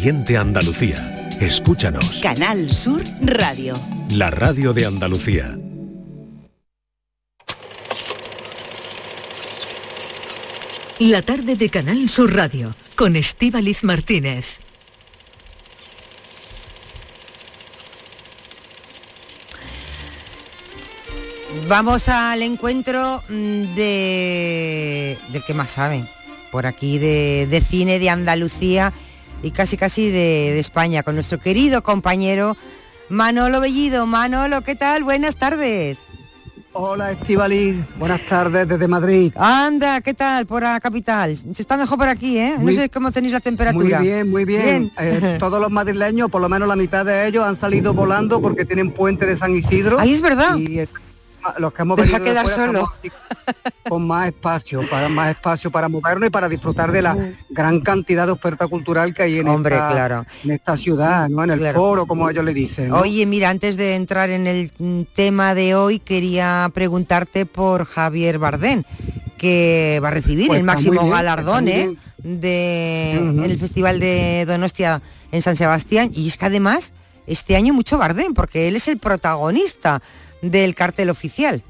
Siente Andalucía. Escúchanos. Canal Sur Radio. La radio de Andalucía. La tarde de Canal Sur Radio con Estíbaliz Martínez. Vamos al encuentro mm, de del que más saben, por aquí de, de cine de Andalucía y casi casi de, de España, con nuestro querido compañero Manolo Bellido. Manolo, ¿qué tal? Buenas tardes. Hola Estivaliz, buenas tardes desde Madrid. Anda, ¿qué tal por la capital? Se está mejor por aquí, ¿eh? Muy- no sé cómo tenéis la temperatura. Muy bien, muy bien. Bien. Eh, todos los madrileños, por lo menos la mitad de ellos, han salido volando porque tienen puente de San Isidro. Ahí es verdad. Y los que hemos venido quedar solo. con más espacio, para más espacio para movernos y para disfrutar de la gran cantidad de oferta cultural que hay en, Hombre, esta, claro. en esta ciudad, ¿no? En el Claro. foro, como ellos le dicen. ¿no? Oye, mira, antes de entrar en el mm, tema de hoy, quería preguntarte por Javier Bardén, que va a recibir Pues el máximo bien, galardón ¿eh? de, en el Festival de Donostia en San Sebastián. Y es que además, este año mucho Bardén, porque él es el protagonista del cartel oficial.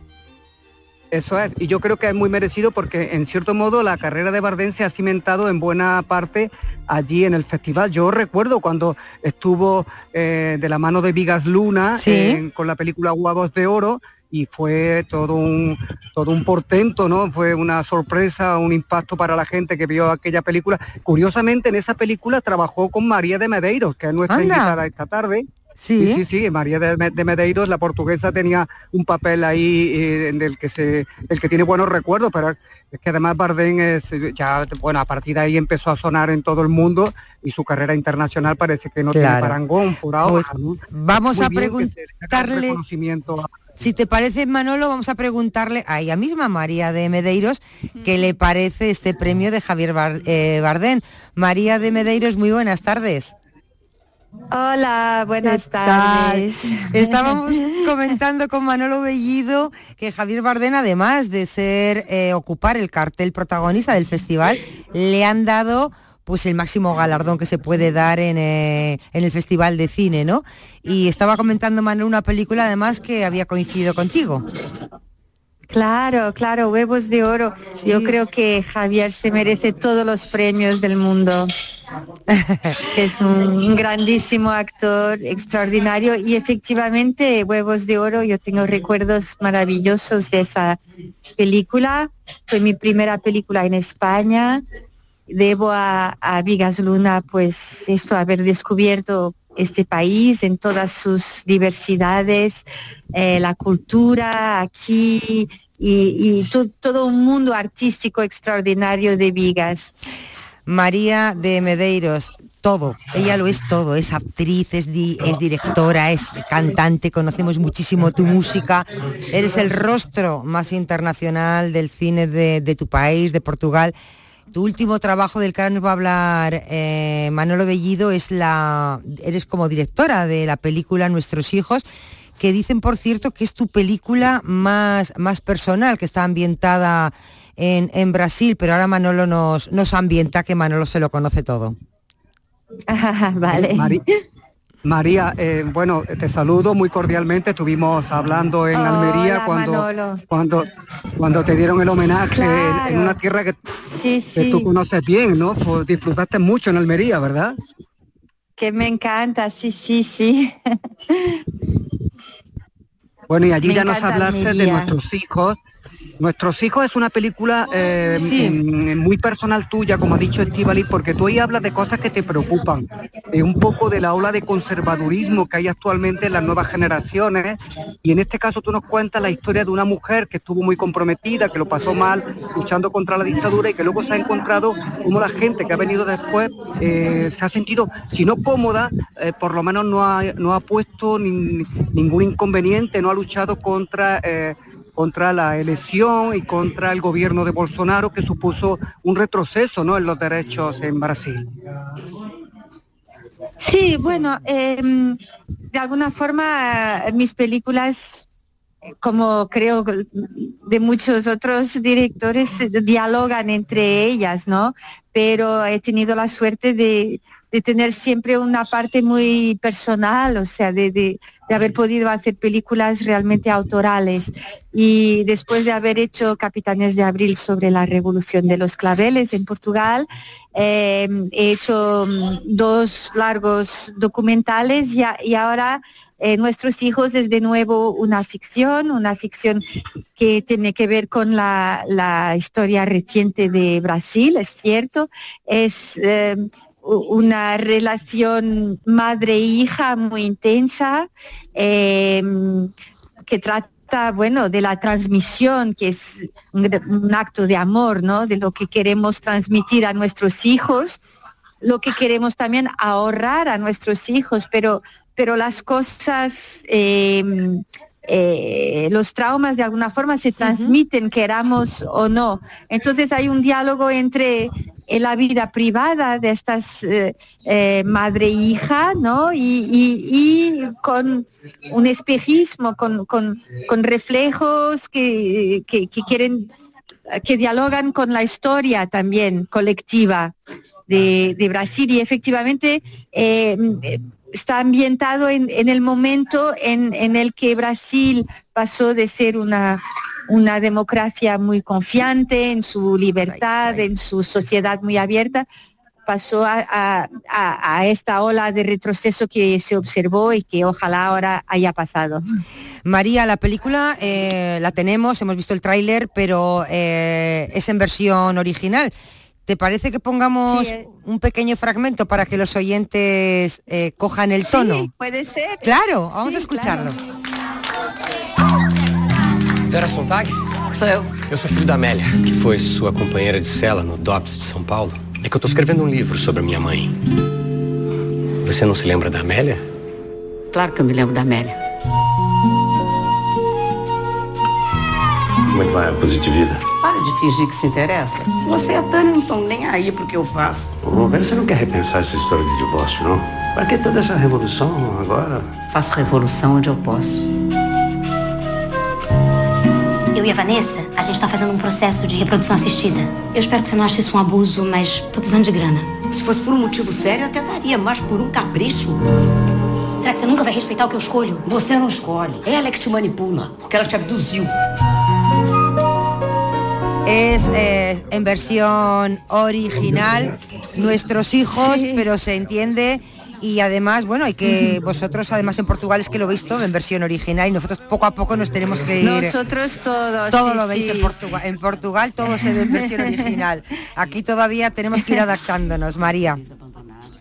Eso es, y yo creo que es muy merecido porque en cierto modo la carrera de Bardem se ha cimentado en buena parte allí en el festival. Yo recuerdo cuando estuvo eh, de la mano de Vigas Luna Sí. en- con la película Huevos de Oro y fue todo un todo un portento, ¿no? Fue una sorpresa, un impacto para la gente que vio aquella película. Curiosamente en esa película trabajó con María de Medeiros, que es nuestra Anda. invitada esta tarde. Sí, Sí, sí, sí, María de, Me- de Medeiros, la portuguesa, tenía un papel ahí eh, en el que se, el que tiene buenos recuerdos, pero es que además Bardem es, ya, bueno, a partir de ahí empezó a sonar en todo el mundo y su carrera internacional parece que no tiene parangón por ahora. Pues ¿no? vamos Muy a preguntarle- Si te parece, Manolo, vamos a preguntarle a ella misma, María de Medeiros, qué le parece este premio de Javier eh, Bardén. María de Medeiros, muy buenas tardes. Hola, buenas tardes. Estábamos comentando con Manolo Bellido que Javier Bardén, además de ser eh, ocupar el cartel protagonista del festival, le han dado pues el máximo galardón que se puede dar en, eh, en el Festival de Cine, ¿no? Y estaba comentando Manolo una película además que había coincidido contigo. Claro, claro, huevos de oro. Sí. Yo creo que Javier se merece todos los premios del mundo. es un grandísimo actor, extraordinario y efectivamente Huevos de Oro, yo tengo recuerdos maravillosos de esa película. Fue mi primera película en España. Debo a, a Vigas Luna pues esto, haber descubierto este país en todas sus diversidades, eh, la cultura aquí y, y to- todo un mundo artístico extraordinario de Vigas. María de Medeiros, todo, ella lo es todo, es actriz, es, di- es directora, es cantante, conocemos muchísimo tu música, eres el rostro más internacional del cine de tu país, de Portugal. Tu último trabajo del que ahora nos va a hablar eh, Manolo Bellido es la, eres como directora de la película Nuestros hijos, que dicen por cierto que es tu película más, más personal, que está ambientada en, en Brasil, pero ahora Manolo nos, nos ambienta, que Manolo se lo conoce todo. vale. Mari- María, eh, bueno, te saludo muy cordialmente. Estuvimos hablando en Almería cuando, Manolo. cuando, cuando te dieron el homenaje en- una tierra que, Sí, que tú sí, conoces bien, ¿no? Pues disfrutaste mucho en Almería, ¿verdad? que me encanta, sí, sí, sí. Bueno, y allí Me ya nos hablaste de nuestros hijos. Nuestros hijos es una película eh, Sí. muy personal tuya, como ha dicho Estivali, porque tú ahí hablas de cosas que te preocupan, de un poco de la ola de conservadurismo que hay actualmente en las nuevas generaciones, y en este caso tú nos cuentas la historia de una mujer que estuvo muy comprometida, que lo pasó mal luchando contra la dictadura y que luego se ha encontrado como la gente que ha venido después eh, se ha sentido, si no cómoda, eh, por lo menos no ha, no ha puesto nin- ningún inconveniente, no ha luchado contra... contra la elección y contra el gobierno de Bolsonaro que supuso un retroceso ¿no? en los derechos en Brasil. Sí, bueno, em, de alguna forma mis películas, como creo de muchos otros directores, dialogan entre ellas, ¿no? Pero he tenido la suerte de, de tener siempre una parte muy personal, o sea, de, de, haber podido hacer películas realmente autorales. Y después de haber hecho Capitanes de Abril sobre la revolución de los claveles en Portugal, eh, he hecho mm, dos largos documentales y, ahora eh, Nuestros hijos es de nuevo una ficción, una ficción que tiene que ver con la, historia reciente de Brasil, es cierto. Es eh, una relación madre-hija muy intensa eh, que trata bueno, de la transmisión, que es un, acto de amor, ¿no? De lo que queremos transmitir a nuestros hijos, lo que queremos también ahorrar a nuestros hijos, pero pero las cosas, em, eh, los traumas de alguna forma se transmiten, queramos o no. Entonces hay un diálogo entre eh, la vida privada de estas eh, madre e hija, ¿no? Y, con un espejismo, con, reflejos que, quieren, que dialogan con la historia también colectiva de, Brasil y efectivamente está ambientado en, el momento en, el que Brasil pasó de ser una, una democracia muy confiante en su libertad, en su sociedad muy abierta, pasó a, esta ola de retroceso que se observó y que ojalá ahora haya pasado. María, la película eh, la tenemos, hemos visto el tráiler, pero eh, es en versión original. ¿Te parece que pongamos eh. un pequeño fragmento para que los oyentes eh, cojan el tono? Sí, puede ser. Claro, vamos a escucharlo. Vera Sontag? Sou eu. Eu sou filho da Amélia, que foi sua companheira de cela no DOPS de São Paulo. É que eu tô escrevendo um livro sobre a minha mãe. Você não se lembra da Amélia? Claro que eu me lembro da Amélia. Como é que vai a positivida? Fingir que se interessa. Você e a Tânia não estão nem aí pro que eu faço. Ô, Vera, você não quer repensar essa história de divórcio, não? Para que toda essa revolução agora? Faço revolução onde eu posso. Eu e a Vanessa, a gente tá fazendo um processo de reprodução assistida. Eu espero que você não ache isso um abuso, mas tô precisando de grana. Se fosse por um motivo sério, eu até daria, mas por um capricho. Será que você nunca vai respeitar o que eu escolho? Você não escolhe. Ela é que te manipula, porque ela te abduziu. Es eh, en versión original, nuestros hijos, pero se entiende y además, bueno, hay que vosotros además en Portugal es que lo veis todo en versión original y nosotros poco a poco nos tenemos que ir. Nosotros todos. Todo lo veis en Portugal. En Portugal todo se ve en versión original. Aquí todavía tenemos que ir adaptándonos, María.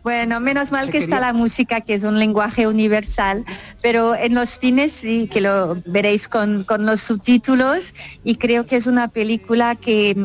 Bueno, menos mal que está la música, que es un lenguaje universal, pero en los cines sí que lo veréis con, los subtítulos y creo que es una película que,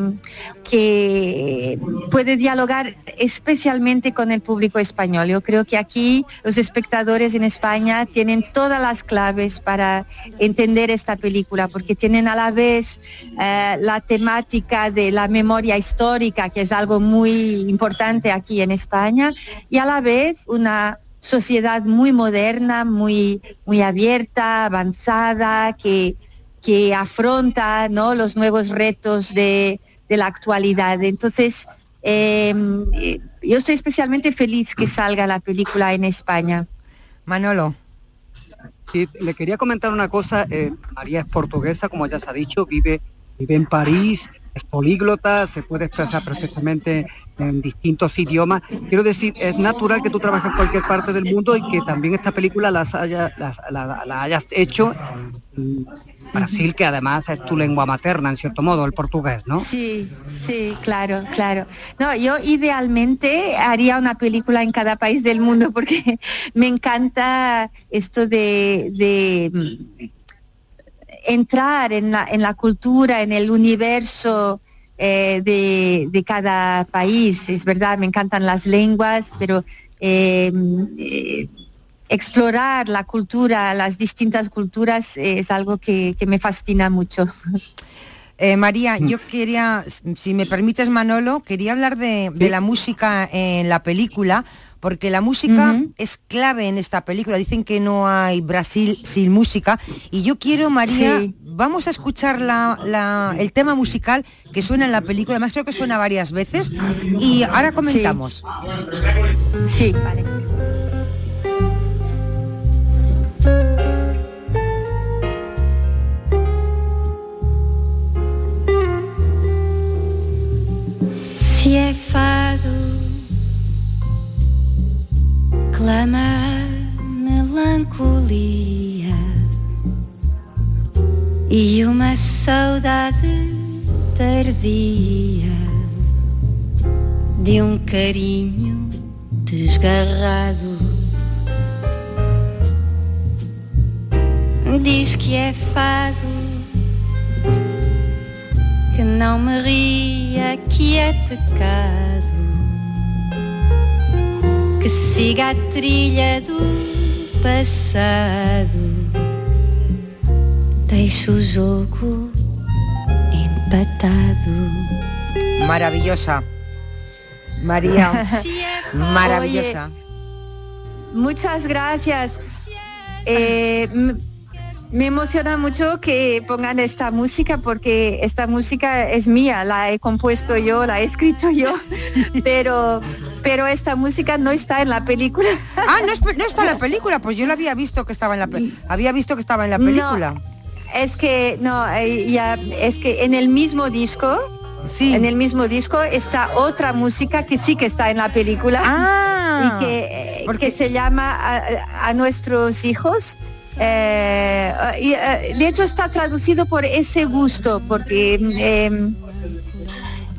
que puede dialogar especialmente con el público español. Yo creo que aquí los espectadores en España tienen todas las claves para entender esta película, porque tienen a la vez eh, la temática de la memoria histórica, que es algo muy importante aquí en España, y a la vez una sociedad muy moderna, muy, muy abierta, avanzada, que, que afronta ¿no? los nuevos retos de, la actualidad. Entonces, em, yo estoy especialmente feliz que salga la película en España. Manolo. Sí, le quería comentar una cosa. Eh, María es portuguesa, como ya se ha dicho, vive, vive en París, es políglota, se puede expresar perfectamente en distintos idiomas. Quiero decir, es natural que tú trabajes en cualquier parte del mundo y que también esta película las haya, la, hayas hecho en Brasil, que además es tu lengua materna, en cierto modo, el portugués, ¿no? Sí, sí, claro, claro. No, yo idealmente haría una película en cada país del mundo porque me encanta esto de, de entrar en la, en la cultura, en el universo eh, de, cada país. Es verdad, me encantan las lenguas, pero em, eh, explorar la cultura, las distintas culturas es algo que, me fascina mucho. Eh, María, yo quería, si me permites Manolo, quería hablar de, de la música en la película, porque la música es clave en esta película. Dicen que no hay Brasil sin música. Y yo quiero, María, vamos a escuchar el tema musical que suena en la película. Además creo que suena varias veces. Y ahora comentamos. Sí, vale. É fado, clama melancolia e uma saudade tardia de um carinho desgarrado. Diz que é fado que não me ria, que é pecado, que siga a trilha do passado. Deixa o jogo empatado. Maravillosa. María, maravillosa. Oye, muchas gracias. Eh, me emociona mucho que pongan esta música porque esta música es mía, la he compuesto yo, la he escrito yo, pero pero esta música no está en la película. Ah, no, está en la película, pues yo la había visto que estaba en la había visto que estaba en la película. es que no, eh, ya es que en el mismo disco Sí. En el mismo disco está otra música que sí que está en la película ah, y que, eh, que se llama a nuestros hijos eh, eh, de hecho está traducido por ese gusto, porque em,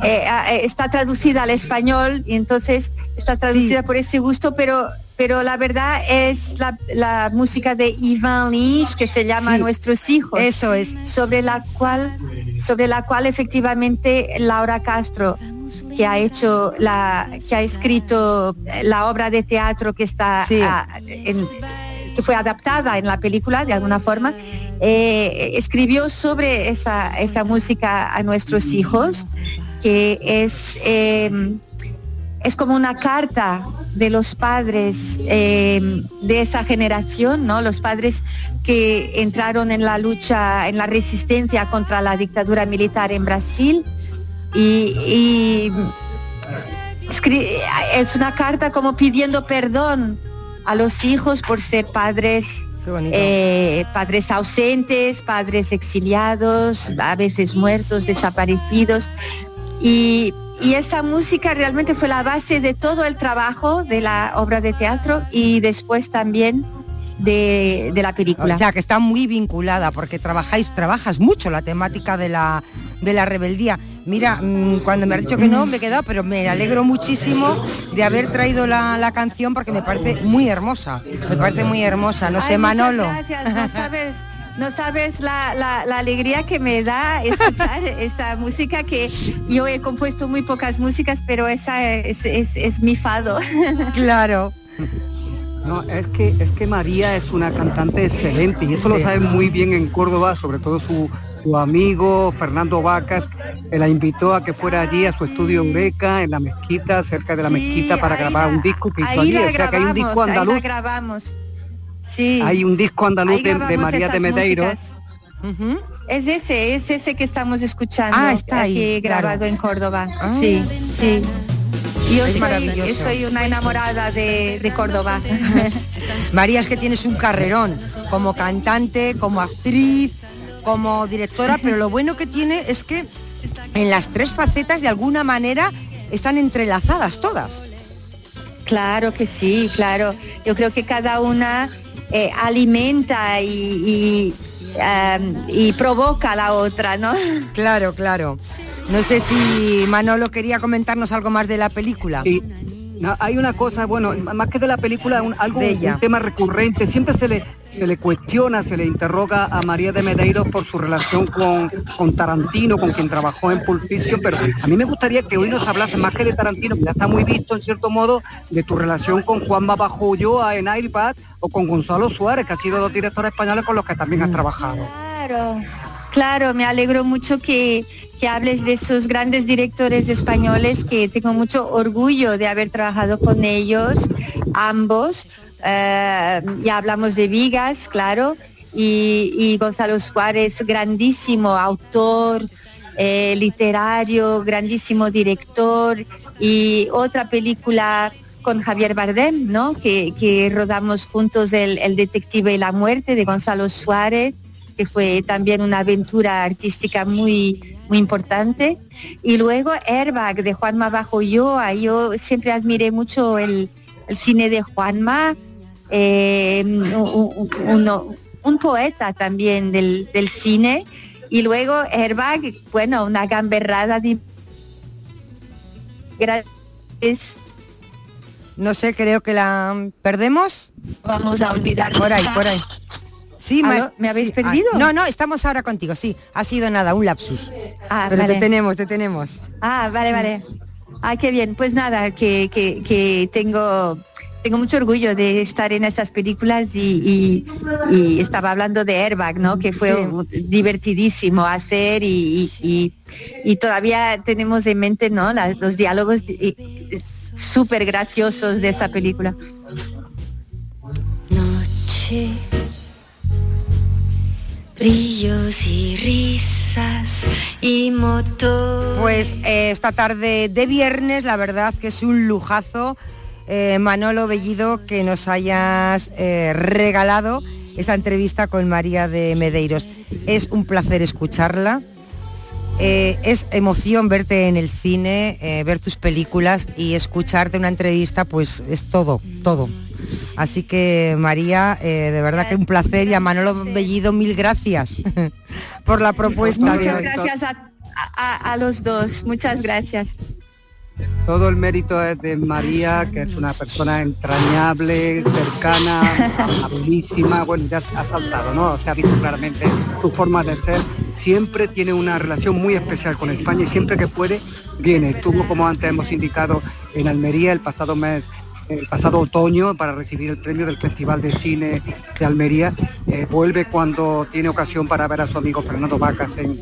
eh, está traducida al español y entonces está traducida por ese gusto, pero pero la verdad es la, música de Ivan Lynch que se llama Nuestros hijos. Eso es. Sobre la cual, sobre la cual efectivamente Laura Castro, que ha hecho la, que ha escrito la obra de teatro que está en, que fue adaptada en la película de alguna forma, eh, escribió sobre esa, esa, música a nuestros hijos, que es, em, es como una carta de los padres em, de esa generación, ¿no? Los padres que entraron en la lucha, en la resistencia contra la dictadura militar en Brasil y es una carta como pidiendo perdón a los hijos por ser padres eh, padres ausentes, padres exiliados, a veces muertos, desaparecidos. Y, esa música realmente fue la base de todo el trabajo de la obra de teatro y después también de, de, la película. O sea, que está muy vinculada porque trabajáis, trabajas mucho la temática de la, de la rebeldía. Mira, mm, cuando me has dicho que no, me he quedado, pero me alegro muchísimo de haber traído la, canción porque me parece muy hermosa. Me parece muy hermosa. No sé, Manolo. Gracias, no sabes. No sabes la, alegría que me da escuchar esta música que yo he compuesto muy pocas músicas, pero esa es, mi fado. Claro. No, es que es que María es una cantante excelente y eso lo sabe muy bien en Córdoba, sobre todo su, su amigo Fernando Vacas la invitó a que fuera allí a su estudio Eureka en la mezquita, cerca de la mezquita para grabar un disco que hizo allí. o sea que hay un disco andaluz. grabamos. Sí. Hay un disco andaluz de, María de Medeiros. Es ese, es ese que estamos escuchando. Ah, está ahí, grabado en Córdoba. Ah. Sí, sí. Yo soy, soy, una enamorada de, de Córdoba. María, es que tienes un carrerón como cantante, como actriz, como directora, pero lo bueno que tiene es que en las tres facetas de alguna manera están entrelazadas todas. Claro que sí, claro. Yo creo que cada una eh, alimenta y, y, provoca a la otra, ¿no? Claro, claro. No sé si Manolo quería comentarnos algo más de la película. Sí. hay una cosa, bueno, más que de la película, un, algo, un tema recurrente. Siempre se le se le cuestiona, se le interroga a María de Medeiros por su relación con, con Tarantino, con quien trabajó en Pulp Fiction, pero a mí me gustaría que hoy nos hablase más que de Tarantino, que ya está muy visto en cierto modo, de tu relación con Juan Babajo Ulloa en iPad o con Gonzalo Suárez, que ha sido dos directores españoles con los que también has trabajado. Claro, claro, me alegro mucho que, que hables de esos grandes directores españoles que tengo mucho orgullo de haber trabajado con ellos, ambos. Eh, ya hablamos de Vigas, claro, y, Gonzalo Suárez, grandísimo autor, eh, literario, grandísimo director, y otra película con Javier Bardem, ¿no? Que, rodamos juntos el, el, Detective y la Muerte de Gonzalo Suárez, que fue también una aventura artística muy, muy importante. Y luego Airbag de Juanma Bajo Yo, yo siempre admiré mucho el, cine de Juanma, eh, un, poeta también del, cine. Y luego Airbag, bueno, una gamberrada de... Gracias no sé, creo que la perdemos. Vamos a olvidar. Por ahí, por ahí. Sí, ¿me habéis ah, perdido? no, no, estamos ahora contigo, sí. Ha sido nada, un lapsus. Ah, Pero te tenemos, te tenemos. Ah, vale, vale. Ah, qué bien. Pues nada, que, que, tengo tengo mucho orgullo de estar en estas películas y, estaba hablando de Airbag, ¿no? Que fue divertidísimo hacer y, y, todavía tenemos en mente, ¿no? los diálogos súper graciosos de esa película. Noche, brillos y risas y motor. Pues eh, esta tarde de viernes, la verdad que es un lujazo. Eh, Manolo Bellido, que nos hayas eh, regalado esta entrevista con María de Medeiros. Es un placer escucharla eh, es emoción verte en el cine, eh, ver tus películas y escucharte una entrevista, pues es todo, todo. Así que María, eh, de verdad que un placer y a Manolo Bellido mil gracias por la propuesta. Muchas gracias a los dos, muchas gracias. Todo el mérito es de María, que es una persona entrañable, cercana, amabilísima, bueno, ya ha saltado, ¿no? Se ha visto claramente su forma de ser. Siempre tiene una relación muy especial con España y siempre que puede viene. Estuvo, como antes hemos indicado, en Almería el pasado mes el pasado otoño para recibir el premio del Festival de Cine de Almería. Eh, vuelve cuando tiene ocasión para ver a su amigo Fernando Vacas en,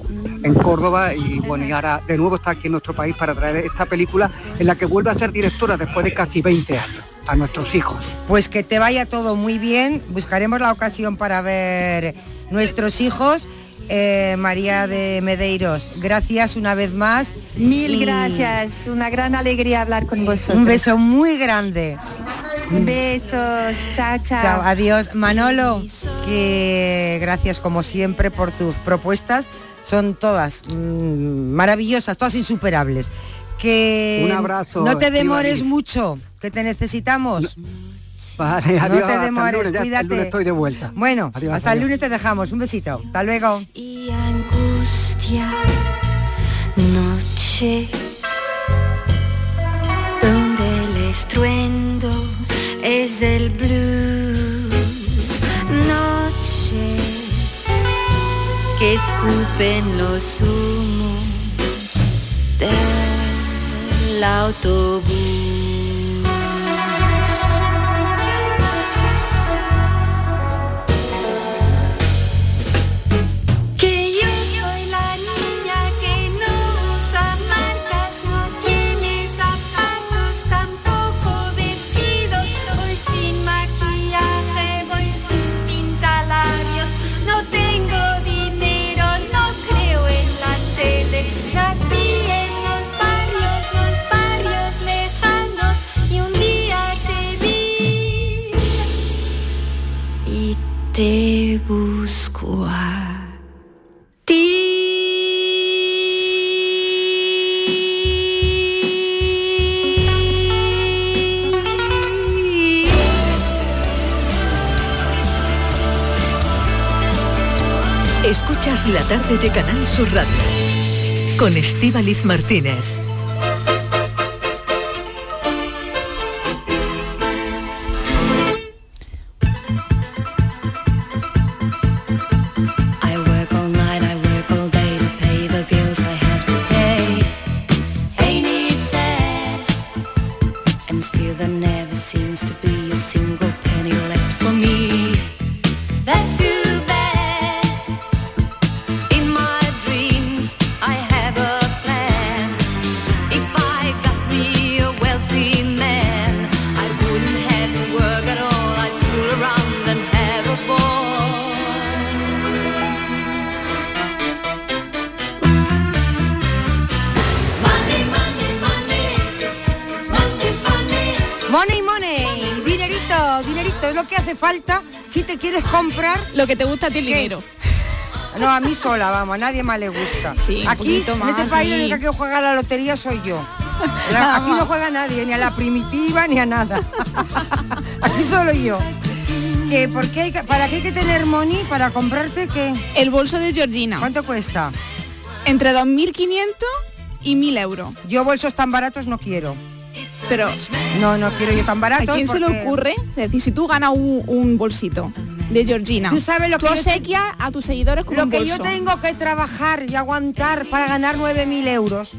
Córdoba y bueno, y ahora de nuevo está aquí en nuestro país para traer esta película en la que vuelve a ser directora después de casi 20 años a nuestros hijos. Pues que te vaya todo muy bien, buscaremos la ocasión para ver nuestros hijos. Eh, María de Medeiros, gracias una vez más. Mil gracias, una gran alegría hablar con vosotros. Un beso muy grande. Besos, chao, chao. Chao, adiós. Manolo, que gracias como siempre por tus propuestas son todas mm, maravillosas, todas insuperables. Que Un abrazo. No te demores mucho, que te necesitamos. No. Vale, adiós, no te demores, cuídate. estoy de vuelta. Bueno, hasta el lunes te dejamos. Un besito. Hasta luego. Y angustia, noche, donde el estruendo es del blues. Noche que escupen los humos del autobús. Te busco a ti. Escuchas la tarde de Canal Sur Radio con Estíbaliz Martínez. still there never seems to be a single quieres comprar Lo que te gusta a ti el ¿Qué? dinero. No, a mí sola, vamos, a nadie más le gusta. Sí, aquí, en este país, la única que juega a la lotería soy yo. La- aquí no juega nadie, ni a la primitiva, ni a nada. aquí solo yo. Que, ¿por qué hay que- ¿Para qué hay que tener money para comprarte qué? El bolso de Georgina. ¿Cuánto cuesta? Entre 2.500 y 1.000 euros. Yo bolsos tan baratos no quiero. Pero No, no quiero yo tan baratos. ¿a quién se le ocurre? Es decir, si tú ganas un, un bolsito de Georgina, Tú sabes lo que te- obsequias a tus seguidores con Lo un que bolso. yo tengo que trabajar y aguantar para ganar 9.000 euros.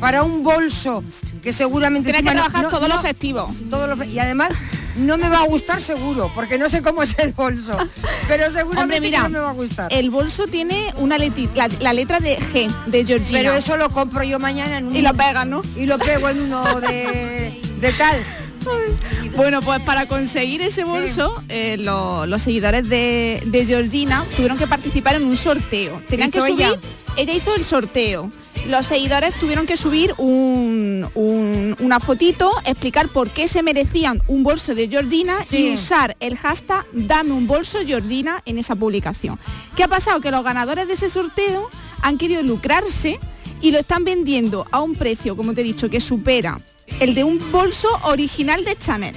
Para un bolso que seguramente... Tienes que trabajar no- todos no- los festivos. todos los y además no me va a gustar seguro, porque no sé cómo es el bolso. Pero seguramente Hombre, mira, no me va a gustar. el bolso tiene una leti- la, la letra de G, de Georgina. Pero eso lo compro yo mañana en un... Y lo pegas, ¿no? Y lo pego en uno de, de tal. Bueno, pues para conseguir ese bolso, eh, lo- los seguidores de, de Georgina tuvieron que participar en un sorteo. Tenían que hizo subir, ella? ella? hizo el sorteo. Los seguidores tuvieron que subir un- un- una fotito, explicar por qué se merecían un bolso de Georgina Sí. y usar el hashtag Dame un bolso Georgina en esa publicación. ¿Qué ha pasado? Que los ganadores de ese sorteo han querido lucrarse y lo están vendiendo a un precio, como te he dicho, que supera el de un bolso original de Chanel.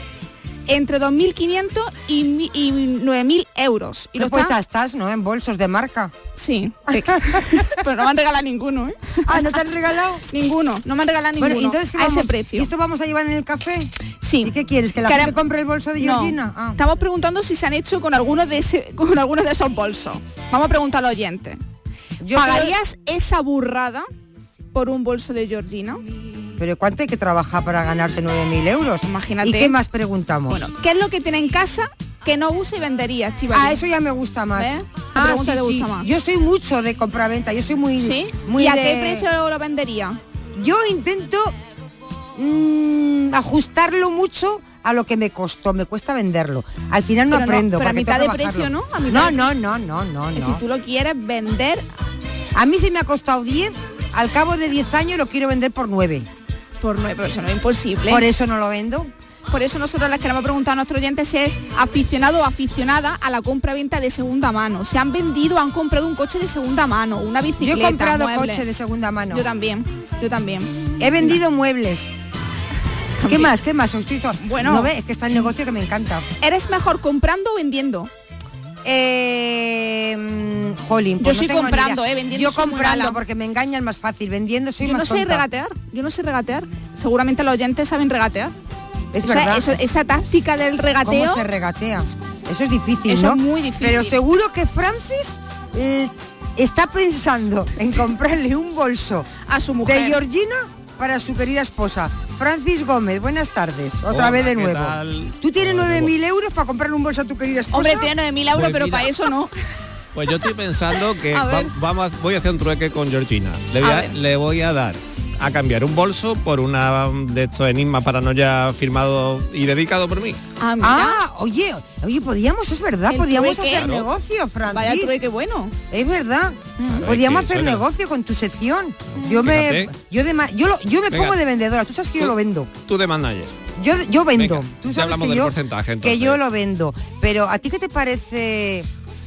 Entre 2.500 y, y 9.000 euros. Y lo puesta estás, ¿no? En bolsos de marca. Sí. Pero no me han regalado ninguno, ¿eh? Ah, ¿no te han regalado? Ninguno. No me han regalado ninguno. Bueno, entonces ¿qué a ese precio. ¿Y esto vamos a llevar en el café? Sí. ¿Y qué quieres? ¿Que la gente compre el bolso de No. Georgina? Ah. Estamos preguntando si se han hecho con algunos de ese, con algunos de esos bolsos. Vamos a preguntar al oyente. Yo ¿Pagarías esa burrada por un bolso de Georgina? Pero ¿cuánto hay que trabajar para ganarse 9.000 euros? Imagínate. ¿Y qué más preguntamos? Bueno, ¿qué es lo que tiene en casa que no usa y vendería, Estivali? Ah, eso ya me gusta más. Ah, sí, te gusta sí. más. Yo soy mucho de compraventa, yo soy muy... ¿Sí? muy ¿Y a de- qué precio lo vendería? Yo intento mm, ajustarlo mucho a lo que me costó, me cuesta venderlo. Al final no Pero no, aprendo. pero a mitad de precio. ¿no? A mitad No, no, no, no, no, no. decir, tú lo quieres vender, A mí si me ha costado 10, al cabo de 10 años lo quiero vender por 9. Por nueve, pero eso no es imposible. Por eso no lo vendo. Por eso nosotros les queremos preguntar a nuestros oyentes si es aficionado o aficionada a la compra-venta de segunda mano. Se han vendido, han comprado un coche de segunda mano, una Yo bicicleta. he comprado muebles. coche de segunda mano. Yo también, yo también. He vendido muebles. ¿Qué También. más? ¿Qué más? Bueno. no ves, es que está el negocio que me encanta. ¿Eres mejor comprando o vendiendo? Eh, jolín, Yo pues no soy tengo ni comprando, eh, vendiendo Yo comprando porque me engañan más fácil, vendiendo soy yo no sé tonta. regatear, yo no sé regatear. Seguramente los oyentes saben regatear. Es O sea, verdad. eso- esa táctica del regateo. ¿Cómo se regatea? Eso es difícil, Eso ¿no? es muy difícil. Pero seguro que Francis eh, está pensando en comprarle un bolso a su mujer. de Georgina para su querida esposa. Francis Gómez, buenas tardes. Otra Hola, vez de ¿qué nuevo. tal? ¿Tú tienes Hola, 9.000 euros para comprarle un bolso a tu querida esposa? Hombre, tiene 9.000 euros, Pues pero mira. para eso no. Pues yo estoy pensando que A ver. va- vamos a- voy a hacer un trueque con Georgina. Le voy A a, ver. le voy a dar a cambiar un bolso por una de estos enigmas paranoia firmado y dedicado por mí. Ah. Ah, oye, oye, podíamos, es verdad, podíamos hacer Claro. negocio, Francis. Vaya trueque bueno. Es verdad. Claro, Podríamos es que hacer suena. negocio con tu sección. Yo me yo de yo lo- yo me Venga. pongo de vendedora, tú sabes que yo lo vendo. Tú de manager. Yo yo vendo. Venga, tú ya sabes hablamos que del yo porcentaje, que yo lo vendo, pero a ti qué te parece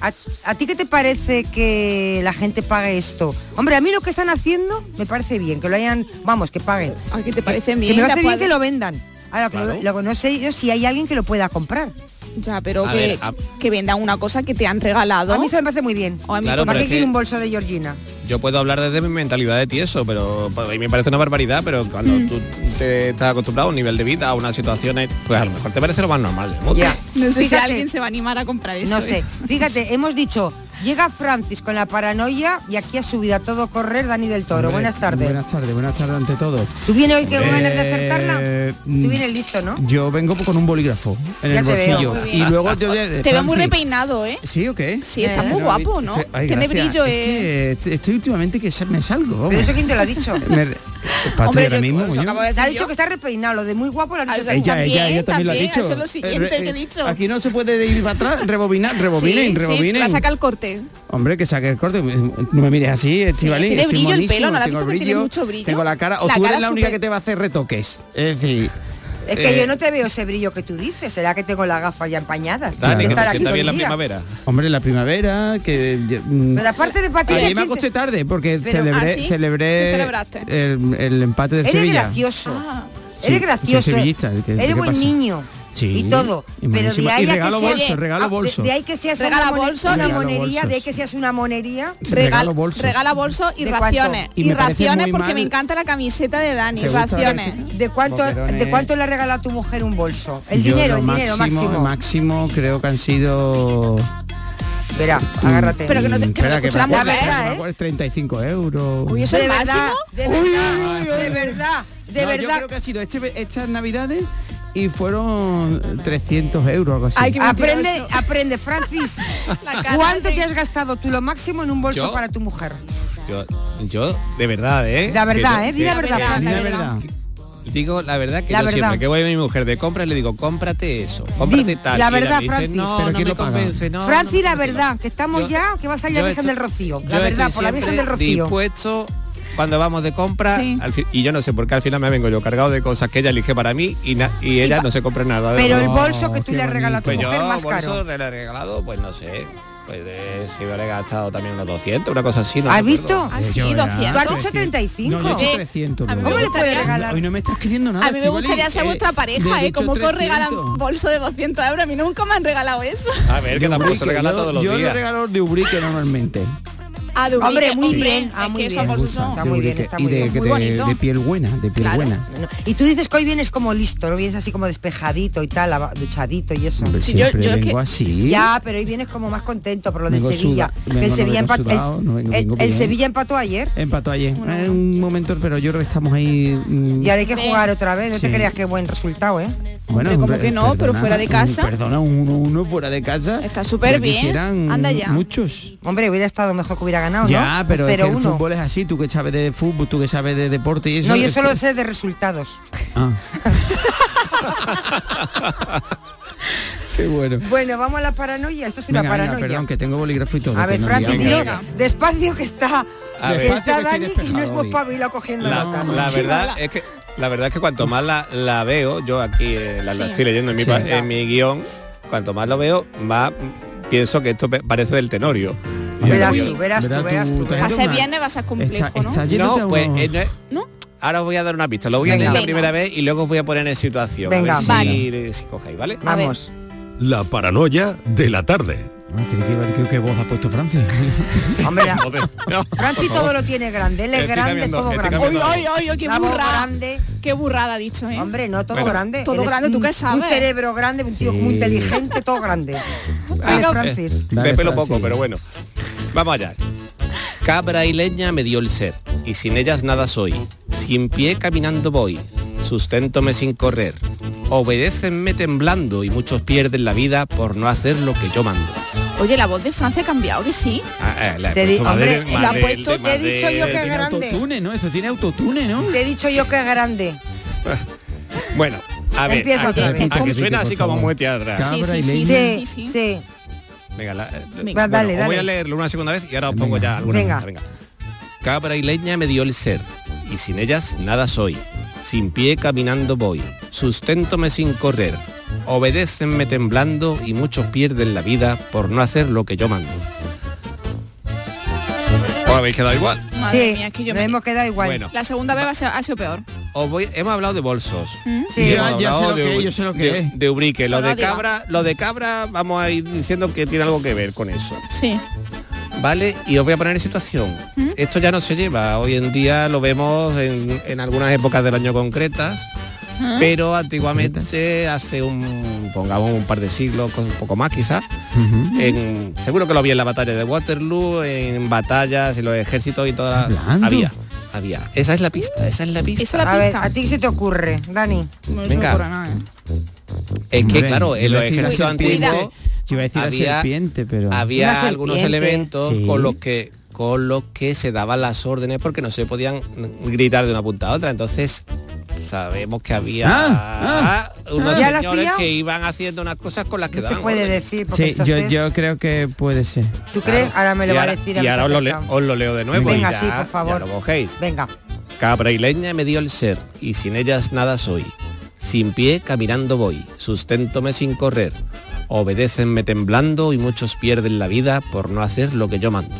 a, a ti qué te parece que la gente pague esto? Hombre, a mí lo que están haciendo me parece bien, que lo hayan, vamos, que paguen. ¿A qué te parece Que bien? me parece bien que lo vendan. Ahora, que lo- no sé yo si hay alguien que lo pueda comprar. Ya, pero A que, ver, a- que vendan una cosa que te han regalado. A mí eso me parece muy bien. O a mí Claro, como- ¿Para pero qué quiere que- un bolso de Georgina? Yo puedo hablar desde mi mentalidad de tieso, pero pues, a mí me parece una barbaridad, pero cuando Mm. tú te estás acostumbrado a un nivel de vida, a unas situaciones, pues a lo mejor te parece lo más normal. No sé si alguien se va a animar a comprar eso. No ¿eh? sé. Fíjate, hemos dicho, llega Francis con la paranoia y aquí ha subido a todo correr Dani del Toro. Hombre, buenas tardes. Buenas tardes, buenas tardes ante todos. ¿Tú vienes hoy que Hombre, ganas de acertarla? mm, Tú vienes listo, ¿no? Yo vengo con un bolígrafo en Ya el bolsillo. Y luego yo Te veo muy repeinado, ¿eh? ¿Sí o qué? Sí, está muy guapo, ¿no? ay, Tiene gracias. brillo, es eh. que estoy últimamente que se- me salgo. ¿Pero vamos. eso quién te lo ha dicho? Me- Hombre, ahora yo- mismo, coño. acabo de Te ha dicho yo. que está repeinado, lo de muy guapo lo ha dicho. Ah, también. Ella, ella, ella También, también lo ha también, dicho. eso es lo siguiente Eh, que he eh, dicho. Aquí no se puede ir para atrás, rebobinar, rebobinen, sí, sí, rebobinen. la saca el corte. Hombre, que saque el corte. No me mires así, Estivali. tiene estoy brillo el pelo, ¿no la visto que tiene mucho brillo? Tengo la cara. O La tú cara eres la única súper- que te va a hacer retoques. Es decir, Es que Eh, yo no te veo ese brillo que tú dices. ¿Será que tengo las gafas ya empañadas? Dani, De que estar aquí bien la primavera. Hombre, la primavera, que... yo, mm, Pero aparte de patinar, Ayer me ¿quién te- acosté tarde porque Pero- celebré, ¿Ah, sí? celebré el, el empate del Eres Sevilla. gracioso. Sí, eres gracioso. sevillista, ¿qué- eres buen pasa? niño. Sí, y todo. y pero de ahí Y regalo que bolso, regalo ah, de- bolso. De, ahí que seas Regala una, bolso. una Regalo monería, bolsos. de ahí que seas una monería. Regalo bolsos. regala bolsos y raciones. Y raciones porque mal- me encanta la camiseta de Dani. ¿Te gusta la Raciones. ¿De cuánto, Boquerones. ¿De cuánto le ha regalado a tu mujer un bolso? El Yo dinero, el dinero máximo. máximo creo que han sido... Verá, agárrate. Pero que no te- que no Espera, te que la acuerdo, mujer, que me ¿eh? acuerdo, 35 euros. Uy, eso de es verdad, máximo. de Uy, verdad, uy, uy, de verdad, de No, Yo verdad. creo que ha sido este- estas navidades y fueron 300 euros algo así. Ay, Aprende, aprende, Francis. ¿Cuánto de- te has gastado tú lo máximo en un bolso ¿Yo? para tu mujer? Yo, yo, de verdad, ¿eh? La verdad, Que ¿eh? Di la verdad, verdad, Francis. la La verdad. verdad. Digo la verdad que La yo verdad. siempre que voy a mi mujer de compras le digo, cómprate eso, cómprate Di tal. la Y verdad, dice, Francis. No, ¿Pero no quién me lo paga? convence, no. Francis, no la convence". verdad, que estamos Yo- ya, que va a salir la Virgen estoy- del Rocío. La verdad, por la Virgen del Rocío. dispuesto cuando vamos de compra Sí. al fin- y yo no sé por qué al final me vengo yo cargado de cosas que ella elige para mí y, na- y ella no se compra nada Pero el bolso que tú le has regalado a tu pues yo mujer más bolso caro. le he regalado pues no sé pues eh, si me he gastado también unos 200 una cosa así no ¿Has visto? Ah, sí, Yo ya, 200. Tú has dicho 300. 35. No, yo he Eh, 300. a mí me luego. ¿Cómo le puedes regalar? Hoy no me estás queriendo nada. A mí me gustaría ser Eh, vuestra pareja, ¿eh? Como que os regalan 300. bolso de 200 euros. A mí nunca me han regalado eso. a ver que tampoco se regala yo- todos los yo días lo regalo de Ubrique normalmente. Ah, de Hombre, Ubrique, muy hombre, bien. Ah, muy bien. Está de muy bien, está muy de, bien. Muy de- bonito. de piel buena, de piel Claro. buena. No, Y tú dices que hoy vienes como listo, no vienes así como despejadito y tal, duchadito y eso. Hombre, Sí, yo- vengo que- así. Ya, pero hoy vienes como más contento por lo del Sevilla. el Sevilla empató. el. Sevilla empató ayer. Empató ayer. Es un momento, pero yo creo que estamos ahí. mm, Y ahora hay que jugar otra vez. No te creas que buen resultado, ¿eh? Bueno, Hombre, ¿cómo hombre, que no? Pero fuera de un- casa. Perdona, un 1-1 fuera de casa. Está súper bien. quisieran Anda ya. Muchos. Hombre, hubiera estado mejor que hubiera ganado, Ya, ¿no? pero es que el 0-1. fútbol es así, tú que sabes de fútbol, tú que sabes de deporte y eso. No, yo solo que- sé de resultados. Ah. Qué bueno. Bueno, vamos a la paranoia. Esto es una Venga, venga, paranoia. perdón, que tengo bolígrafo y todo. a ver, no Francis, dilo venga. despacio que está, que está que Dani y no es. Pablo cogiendo la, notas. la verdad es que la verdad es que cuanto más la, la veo yo aquí eh, la, la Sí. estoy leyendo en mi, Sí. en mi guion cuanto más lo veo más pienso que esto parece del Tenorio Verás tú, verás tú, Verás tú, una- viernes va a ser complejo, Está, ¿no? está no pues eh, no es- ¿No? ahora os voy a dar una pista lo voy a Venga. leer la Venga. primera vez y luego os voy a poner en situación Venga. a ver Vale. si, si cogéis vale A ver. La paranoia de la tarde. Ah, creí que voz ha puesto Francia. Hombre, la- Joder, no, Francis todo lo tiene grande. Él es grande, todo grande. Cambiando. oy, oy, qué burrada. Qué burrada ha dicho, ¿eh? Hombre, no, todo Bueno. grande. Todo grande, ¿tú un- qué Un sabes? cerebro grande, un tío Sí. muy inteligente, todo grande. Francis. de Dale, pelo Francis. poco pero bueno vamos allá cabra y leña me dio el ser y sin ellas nada soy sin pie caminando voy susténtome sin correr obedécenme temblando y muchos pierden la vida por no hacer lo que yo mando Oye, la voz de Francia ha cambiado, que sí. Ah, eh, le he puesto hombre, le más ha puesto- te he dicho yo que Tiene grande. autotune, ¿no? Esto tiene autotune, ¿no? Te he dicho yo que es grande. bueno a ver Empieza a, otra a- vez. a que suena así como muy teatral Cabra Sí, sí, y sí, leña. sí, Sí, sí. sí. venga la- eh, Venga. bueno, dale, os voy a dale. leerlo una segunda vez y ahora os pongo Venga. ya alguna Venga. venga cabra y leña me dio el ser y sin ellas nada soy sin pie caminando voy susténtome sin correr obedécenme temblando y muchos pierden la vida por no hacer lo que yo mando os habéis quedado igual Madre Sí, mía, es que yo nos me... hemos quedado igual. Bueno. La segunda vez ha sido peor. Os voy- hemos hablado de bolsos ¿Mm? Sí. Y Ya- hemos ya sé hablado lo que de, es, yo sé lo que de- es. de Ubrique lo de cabra lo de cabra vamos a ir diciendo que tiene algo que ver con eso Sí. ¿Vale? Y os voy a poner en situación. ¿Mm? Esto ya no se lleva, hoy en día lo vemos en, en algunas épocas del año concretas, ¿Ah? pero antiguamente, hace un, pongamos un par de siglos, con un poco más quizás, en, seguro que lo vi en la batalla de Waterloo, en batallas, en los ejércitos y todas. Hablando. Había, había. Esa es la pista, esa es la pista. Esa es la A ver, pista. ¿a ti qué se te ocurre, Dani? No se me Venga. ocurre nada, ¿eh? Es que claro, en los la ejércitos antiguos Yo iba a decir la había- serpiente, pero... había algunos elementos Sí. con los que con los que se daban las órdenes porque no se podían gritar de una punta a otra entonces sabemos que había Ah, unos ¿Ya la has señores que iban haciendo unas cosas con las que No se daban puede órdenes. decir, porque Sí, yo, entonces... yo creo que puede ser. ¿Tú crees? Ahora me lo y va a ahora, decir y mí ahora os lo, le- perfecto. os lo leo de nuevo Venga, y ya, sí, por favor. ya lo cogéis Venga. cabra y leña me dio el ser y sin ellas nada soy Sin pie caminando voy, susténtome sin correr. Obedécenme temblando y muchos pierden la vida por no hacer lo que yo mando.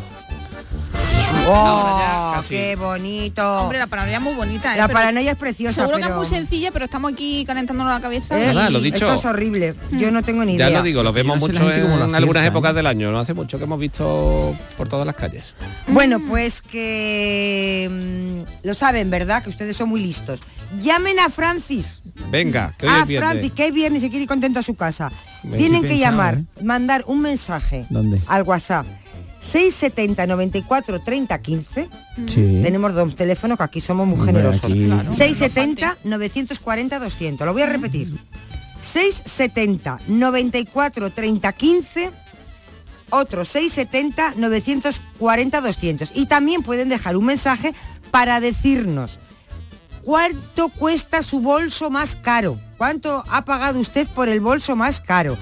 ¡Oh, qué bonito! Hombre, la paranoia es muy bonita. ¿eh? La Pero paranoia es preciosa, Seguro que es muy sencilla, pero estamos aquí calentándonos la cabeza. ¿Eh? Nada, lo dicho. Esto es horrible. Yo no tengo ni idea. Ya lo digo, lo vemos no mucho en algunas épocas ¿eh? del año. No hace mucho que hemos visto por todas las calles. Bueno, pues que mm, lo saben, ¿verdad? Que ustedes son muy listos. Llamen a Francis. Venga, que hoy Ah, es viernes. Francis, que es viernes y quiere ir contento a su casa. Me Tienen que llamar, ¿eh? mandar un mensaje ¿Dónde? al WhatsApp. 670 94 30 15. Sí. Tenemos dos teléfonos que aquí somos muy generosos. aquí- Claro, 670 940 200. Lo voy a repetir. 670 94 30 15 otro 670 940 200 y también pueden dejar un mensaje para decirnos cuánto cuesta su bolso más caro, cuánto ha pagado usted por el bolso más caro,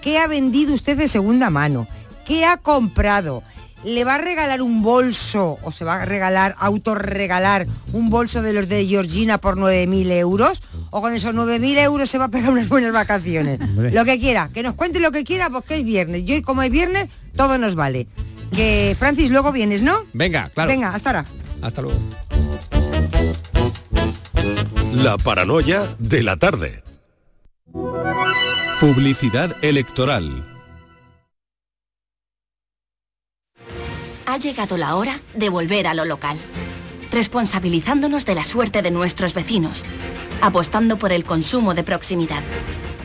qué ha vendido usted de segunda mano, qué ha comprado, le va a regalar un bolso o se va a regalar, autorregalar un bolso de los de Georgina por 9.000 euros o con esos 9.000 euros se va a pegar unas buenas vacaciones. Hombre. Lo que quiera, que nos cuente lo que quiera porque es viernes. Y hoy como es viernes, todo nos vale. Que Francis, luego vienes, ¿no? Venga, claro. Venga, hasta ahora. Hasta luego. La paranoia de la tarde. Publicidad electoral. Ha llegado la hora de volver a lo local, responsabilizándonos de la suerte de nuestros vecinos, apostando por el consumo de proximidad,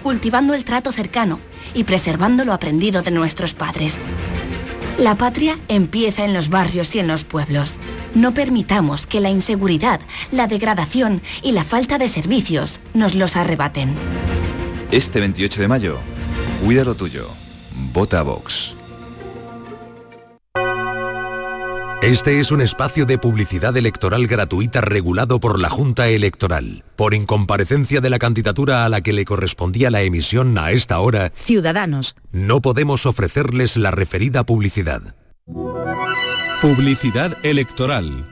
cultivando el trato cercano y preservando lo aprendido de nuestros padres. La patria empieza en los barrios y en los pueblos. No permitamos que la inseguridad, la degradación y la falta de servicios nos los arrebaten. Este 28 de mayo, cuida lo tuyo. Vota a Vox. Este es un espacio de publicidad electoral gratuita regulado por la Junta Electoral. Por incomparecencia de la candidatura a la que le correspondía la emisión a esta hora, Ciudadanos. no podemos ofrecerles la referida publicidad. Publicidad electoral.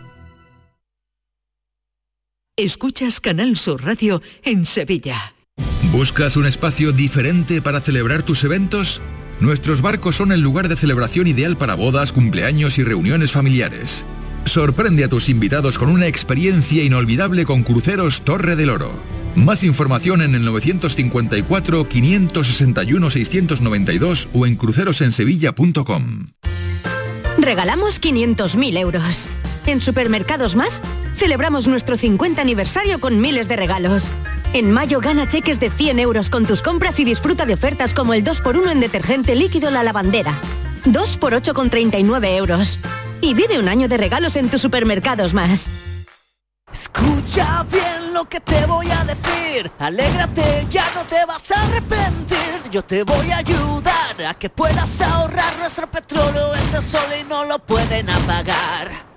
Escuchas Canal Sur Radio en Sevilla. ¿Buscas un espacio diferente para celebrar tus eventos? Nuestros barcos son el lugar de celebración ideal para bodas, cumpleaños y reuniones familiares. Sorprende a tus invitados con una experiencia inolvidable con Cruceros Torre del Oro. Más información en el 954-561-692 o en crucerosensevilla.com. Regalamos 500.000 euros. En Supermercados Más, celebramos nuestro 50 aniversario con miles de regalos. En mayo gana cheques de 100 euros con tus compras y disfruta de ofertas como el 2x1 en detergente líquido La Lavandera. 2x8 con 39 euros. Y vive un año de regalos en tus Supermercados Más. Escucha bien lo que te voy a decir. Alégrate, ya no te vas a arrepentir. Yo te voy a ayudar a que puedas ahorrar nuestro petróleo. Ese sol y no lo pueden apagar.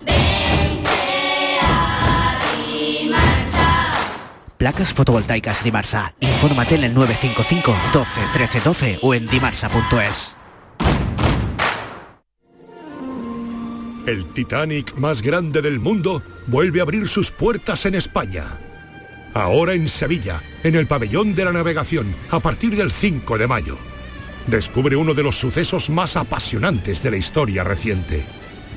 Placas fotovoltaicas Dimarsa. Infórmate en el 955 12 13 12 o en dimarsa.es. El Titanic más grande del mundo vuelve a abrir sus puertas en España. Ahora en Sevilla, en el pabellón de la navegación, a partir del 5 de mayo. Descubre uno de los sucesos más apasionantes de la historia reciente.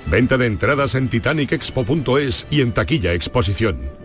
Venta de entradas en titanicexpo.es y en taquilla exposición.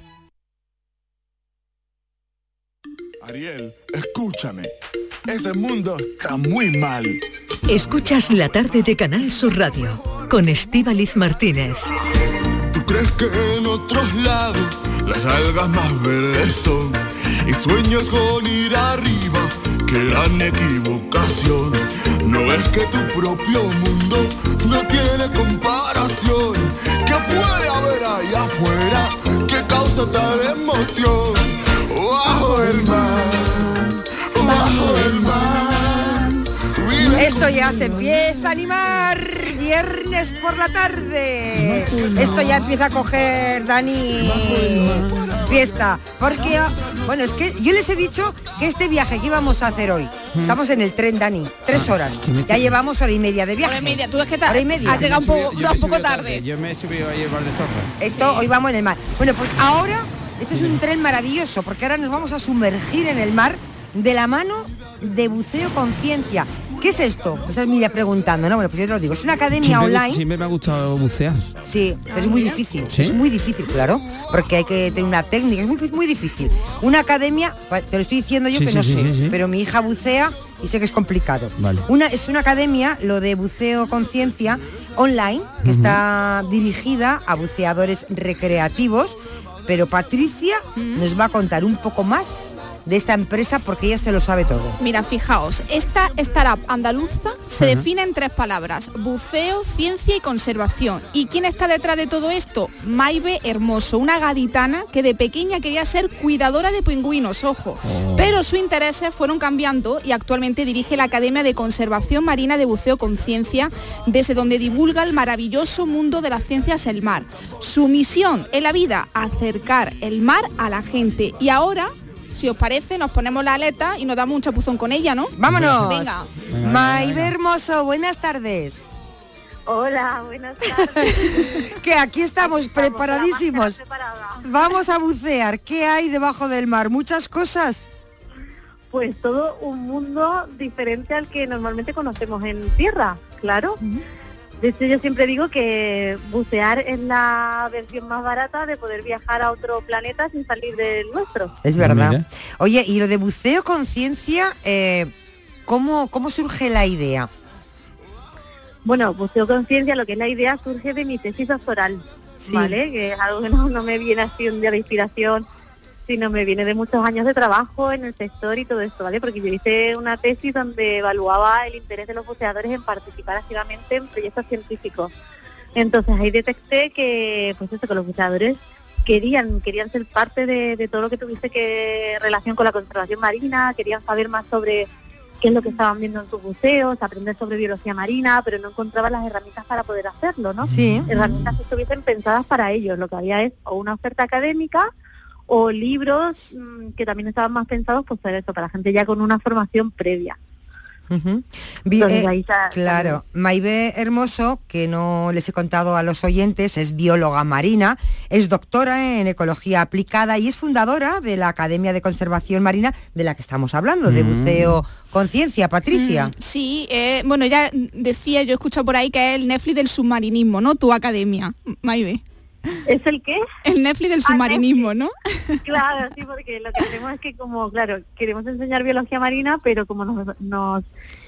Ariel, escúchame. Ese mundo está muy mal. Escuchas la tarde de Canal Sur Radio con Estíbaliz Martínez. ¿Tú crees que en otros lados las algas más verdes son? Y sueñas con ir arriba, que gran equivocación. No es que tu propio mundo no tiene comparación. ¿Qué puede haber ahí afuera que causa tal emoción? Bajo el mar, bajo el mar, Esto ya se empieza a animar. Viernes por la tarde. Esto ya empieza a coger, Dani, fiesta. Porque, bueno, es que yo les he dicho que este viaje que íbamos a hacer hoy, estamos en el tren, Dani, tres horas. Ya llevamos hora y media de viaje. Hora y media, tú es que ta- Hora y media. has llegado un poco, tarde. Yo me he subido ayer al de Zorra. Esto hoy vamos en el mar. Bueno, pues ahora este es un tren maravilloso porque ahora nos vamos a sumergir en el mar de la mano de buceo conciencia. ¿Qué es esto? Estás mira preguntando, ¿no? Bueno, pues yo te lo digo. Es una academia Siempre, online. siempre me ha gustado bucear. Sí, pero es muy difícil. ¿Sí? Es muy difícil, claro. Porque hay que tener una técnica, es muy, muy difícil. Una academia, te lo estoy diciendo yo Sí, que sí, no sí, sé, sí, sí. pero mi hija bucea y sé que es complicado. Vale. Una, es una academia, lo de buceo conciencia, online, que está dirigida a buceadores recreativos, pero Patricia nos va a contar un poco más de esta empresa porque ella se lo sabe todo. Mira, fijaos, esta startup andaluza se define en tres palabras, buceo, ciencia y conservación. ¿Y quién está detrás de todo esto? Maive Hermoso, una gaditana que de pequeña quería ser cuidadora de pingüinos, ojo. Pero sus intereses fueron cambiando y actualmente dirige la Academia de Conservación Marina de Buceo Conciencia, desde donde divulga el maravilloso mundo de las ciencias el mar. Su misión en la vida, acercar el mar a la gente. Y ahora si os parece, nos ponemos la aleta y nos damos un chapuzón con ella, ¿no? ¡Vámonos! Venga. Maive Hermoso, buenas tardes. Hola, buenas tardes. que aquí estamos preparadísimos. Vamos a bucear. ¿Qué hay debajo del mar? Muchas cosas. Pues todo un mundo diferente al que normalmente conocemos en tierra, claro. De hecho, yo siempre digo que bucear es la versión más barata de poder viajar a otro planeta sin salir del nuestro. Es verdad. Oye, y lo de buceo conciencia, eh, ¿cómo, ¿cómo surge la idea? Bueno, buceo conciencia, lo que es la idea, surge de mi tesis doctoral, Sí. ¿vale? Que es algo que no, no me viene así un día de inspiración, sino me viene de muchos años de trabajo en el sector y todo esto, ¿vale? Porque yo hice una tesis donde evaluaba el interés de los buceadores en participar activamente en proyectos científicos. Entonces ahí detecté que, pues eso, que los buceadores querían, querían ser parte de, de todo lo que tuviese que relación con la conservación marina, querían saber más sobre qué es lo que estaban viendo en sus buceos, aprender sobre biología marina, pero no encontraban las herramientas para poder hacerlo, ¿no? Sí. Herramientas que estuviesen pensadas para ellos. Lo que había es o una oferta académica o libros mm, que también estaban más pensados pues para eso, para gente ya con una formación previa. Entonces, eh, ahí claro, Maive Hermoso, que no les he contado a los oyentes, es bióloga marina, es doctora en ecología aplicada y es fundadora de la Academia de Conservación Marina de la que estamos hablando, de Mm. buceo conciencia, Patricia. Mm, sí, eh, bueno, ya decía, yo he escuchado por ahí que es el Netflix del submarinismo, ¿no? Tu academia, Maive. ¿Es el qué? El Netflix del submarinismo, ¿no? Claro, sí, porque lo que hacemos es que como, claro, queremos enseñar biología marina, pero como nos, nos,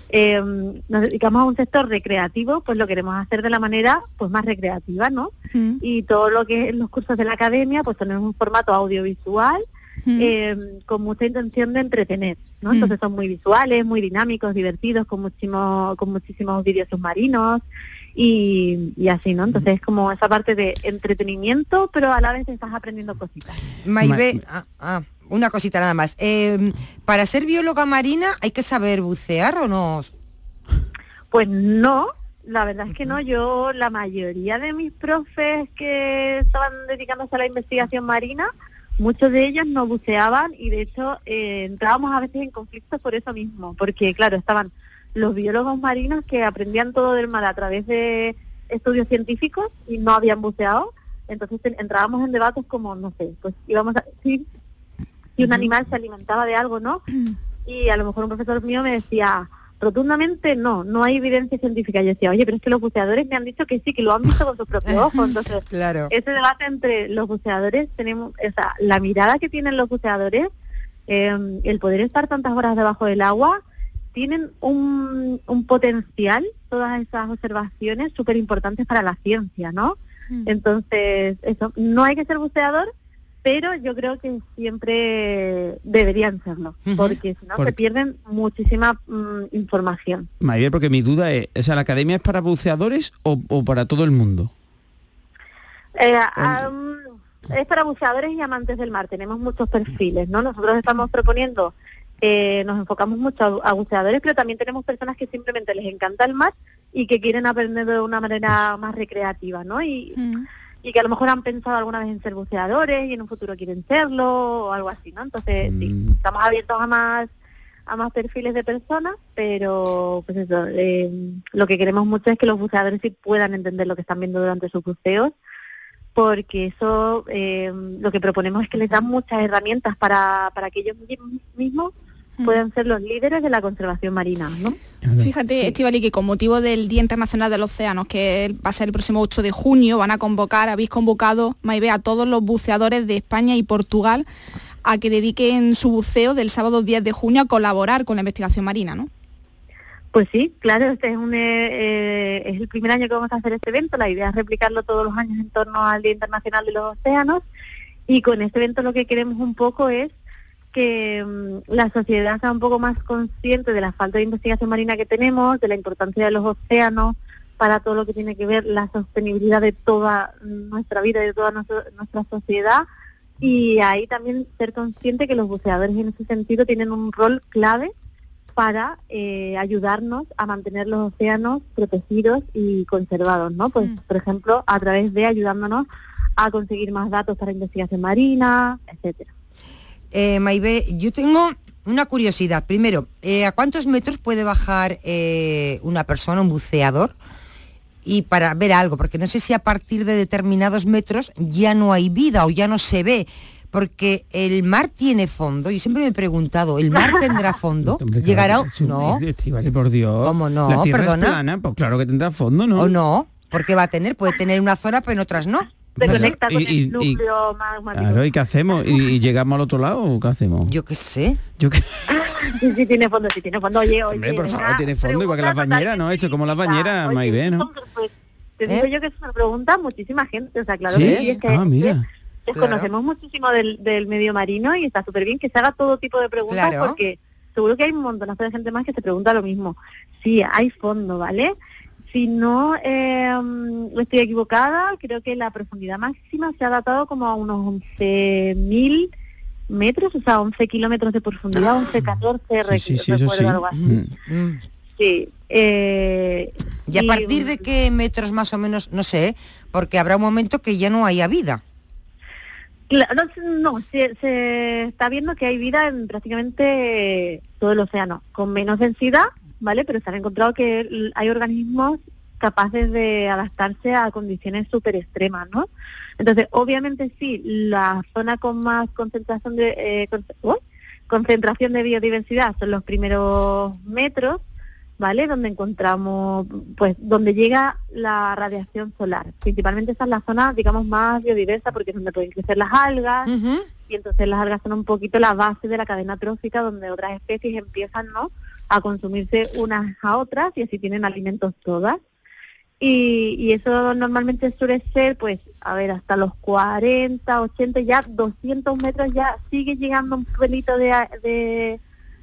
eh, nos dedicamos a un sector recreativo, pues lo queremos hacer de la manera pues más recreativa, ¿no? Mm. Y todo lo que es los cursos de la academia, pues tenemos un formato audiovisual Mm. eh, con mucha intención de entretener, ¿no? Mm. Entonces son muy visuales, muy dinámicos, divertidos, con muchísimo, con muchísimos vídeos submarinos y, y así, ¿no? Entonces es como esa parte de entretenimiento, pero a la vez estás aprendiendo cositas. Maive, ah, ah, una cosita nada más. Eh, para ser bióloga marina hay que saber bucear o no? Pues no, la verdad es que no. Yo, la mayoría de mis profes que estaban dedicándose a la investigación marina, muchos de ellos no buceaban y de hecho eh, entrábamos a veces en conflictos por eso mismo, porque claro, estaban los biólogos marinos que aprendían todo del mar a través de estudios científicos y no habían buceado, entonces en- entrábamos en debates como, no sé, pues íbamos a decir si un animal se alimentaba de algo, ¿no? Y a lo mejor un profesor mío me decía, rotundamente no, no hay evidencia científica. Y yo decía, oye, pero es que los buceadores me han dicho que sí, que lo han visto con sus propios ojos. Entonces, Claro. ese debate entre los buceadores, tenemos, o sea, la mirada que tienen los buceadores, eh, el poder estar tantas horas debajo del agua, tienen un, un potencial, todas esas observaciones súper importantes para la ciencia, ¿no? Entonces, eso, no hay que ser buceador, pero yo creo que siempre deberían serlo, porque si no Por- se pierden muchísima mm, información. María, porque mi duda es, o sea, ¿la academia es para buceadores o, o para todo el mundo? Eh, am, es para buceadores y amantes del mar, tenemos muchos perfiles, ¿no? Nosotros estamos proponiendo eh, nos enfocamos mucho a, a buceadores, pero también tenemos personas que simplemente les encanta el mar y que quieren aprender de una manera más recreativa, ¿no? Y, y que a lo mejor han pensado alguna vez en ser buceadores y en un futuro quieren serlo o algo así, ¿no? Entonces, sí, estamos abiertos a más a más perfiles de personas, pero pues eso, eh, lo que queremos mucho es que los buceadores sí puedan entender lo que están viendo durante sus buceos, porque eso eh, lo que proponemos es que les dan muchas herramientas para, para que ellos mismos puedan ser los líderes de la conservación marina, ¿no? Fíjate, Estivali, que con motivo del Día Internacional del Océano, que va a ser el próximo 8 de junio, van a convocar, habéis convocado, Maive, a todos los buceadores de España y Portugal a que dediquen su buceo del sábado 10 de junio a colaborar con la investigación marina, ¿no? Pues sí, claro, este es, un, eh, eh, es el primer año que vamos a hacer este evento. La idea es replicarlo todos los años en torno al Día Internacional de los Océanos. Y con este evento lo que queremos un poco es que mm, la sociedad sea un poco más consciente de la falta de investigación marina que tenemos, de la importancia de los océanos para todo lo que tiene que ver la sostenibilidad de toda nuestra vida y de toda nuestra, nuestra sociedad. Y ahí también ser consciente que los buceadores en ese sentido tienen un rol clave para eh, ayudarnos a mantener los océanos protegidos y conservados, ¿no? Pues, por ejemplo, a través de ayudándonos a conseguir más datos para investigación marina, etcétera. Eh, Maibé, yo tengo una curiosidad. Primero, eh, ¿a cuántos metros puede bajar eh, una persona, un buceador? Y para ver algo, porque no sé si a partir de determinados metros ya no hay vida o ya no se ve. Porque el mar tiene fondo. Yo siempre me he preguntado, ¿el mar tendrá fondo? ¿Llegará? No. Vale, por Dios. ¿Cómo no? La tierra Perdona. es plana, pues claro que tendrá fondo, ¿no? ¿O no? Porque va a tener, puede tener una zona, pero en otras no. Se conecta con y- y- el núcleo magmático. Claro, ¿y qué hacemos? ¿Y, y llegamos al otro lado o qué hacemos? Yo qué sé. Yo qué... Sí, sí, tiene fondo, sí tiene fondo. Oye, oye. Hombre, por favor, una tiene fondo igual que las bañeras, ¿no? Hecho como las bañeras, Maibé, ¿no? Te digo yo que es una pregunta muchísima gente, o sea, claro ¿Sí? que es que Ah, mira. desconocemos muchísimo del, del medio marino y está súper bien que se haga todo tipo de preguntas Claro. porque seguro que hay un montonazo de gente más que se pregunta lo mismo. Sí, hay fondo, ¿vale? Si no eh, mm, estoy equivocada, creo que la profundidad máxima se ha datado como a unos 11.000 metros, o sea, 11 kilómetros de profundidad, 11, 14, Sí, sí, sí, eso sí. recuerdo algo así. Mm. Sí. eh, ¿Y a partir de qué metros más o menos? No sé, porque habrá un momento que ya no haya vida. Cla- No, no, se, se está viendo que hay vida en prácticamente todo el océano, con menos densidad, ¿vale? Pero se han encontrado que hay organismos capaces de adaptarse a condiciones súper extremas, ¿no? Entonces, obviamente sí, la zona con más concentración de eh, con- concentración de biodiversidad son los primeros metros, ¿vale? Donde encontramos, pues, donde llega la radiación solar. Principalmente esa es la zona, digamos, más biodiversa porque es donde pueden crecer las algas y entonces las algas son un poquito la base de la cadena trófica donde otras especies empiezan, ¿no? A consumirse unas a otras y así tienen alimentos todas. Y, y eso normalmente suele ser, pues, a ver, hasta los 40, 80, ya 200 metros ya sigue llegando un pelito de, de,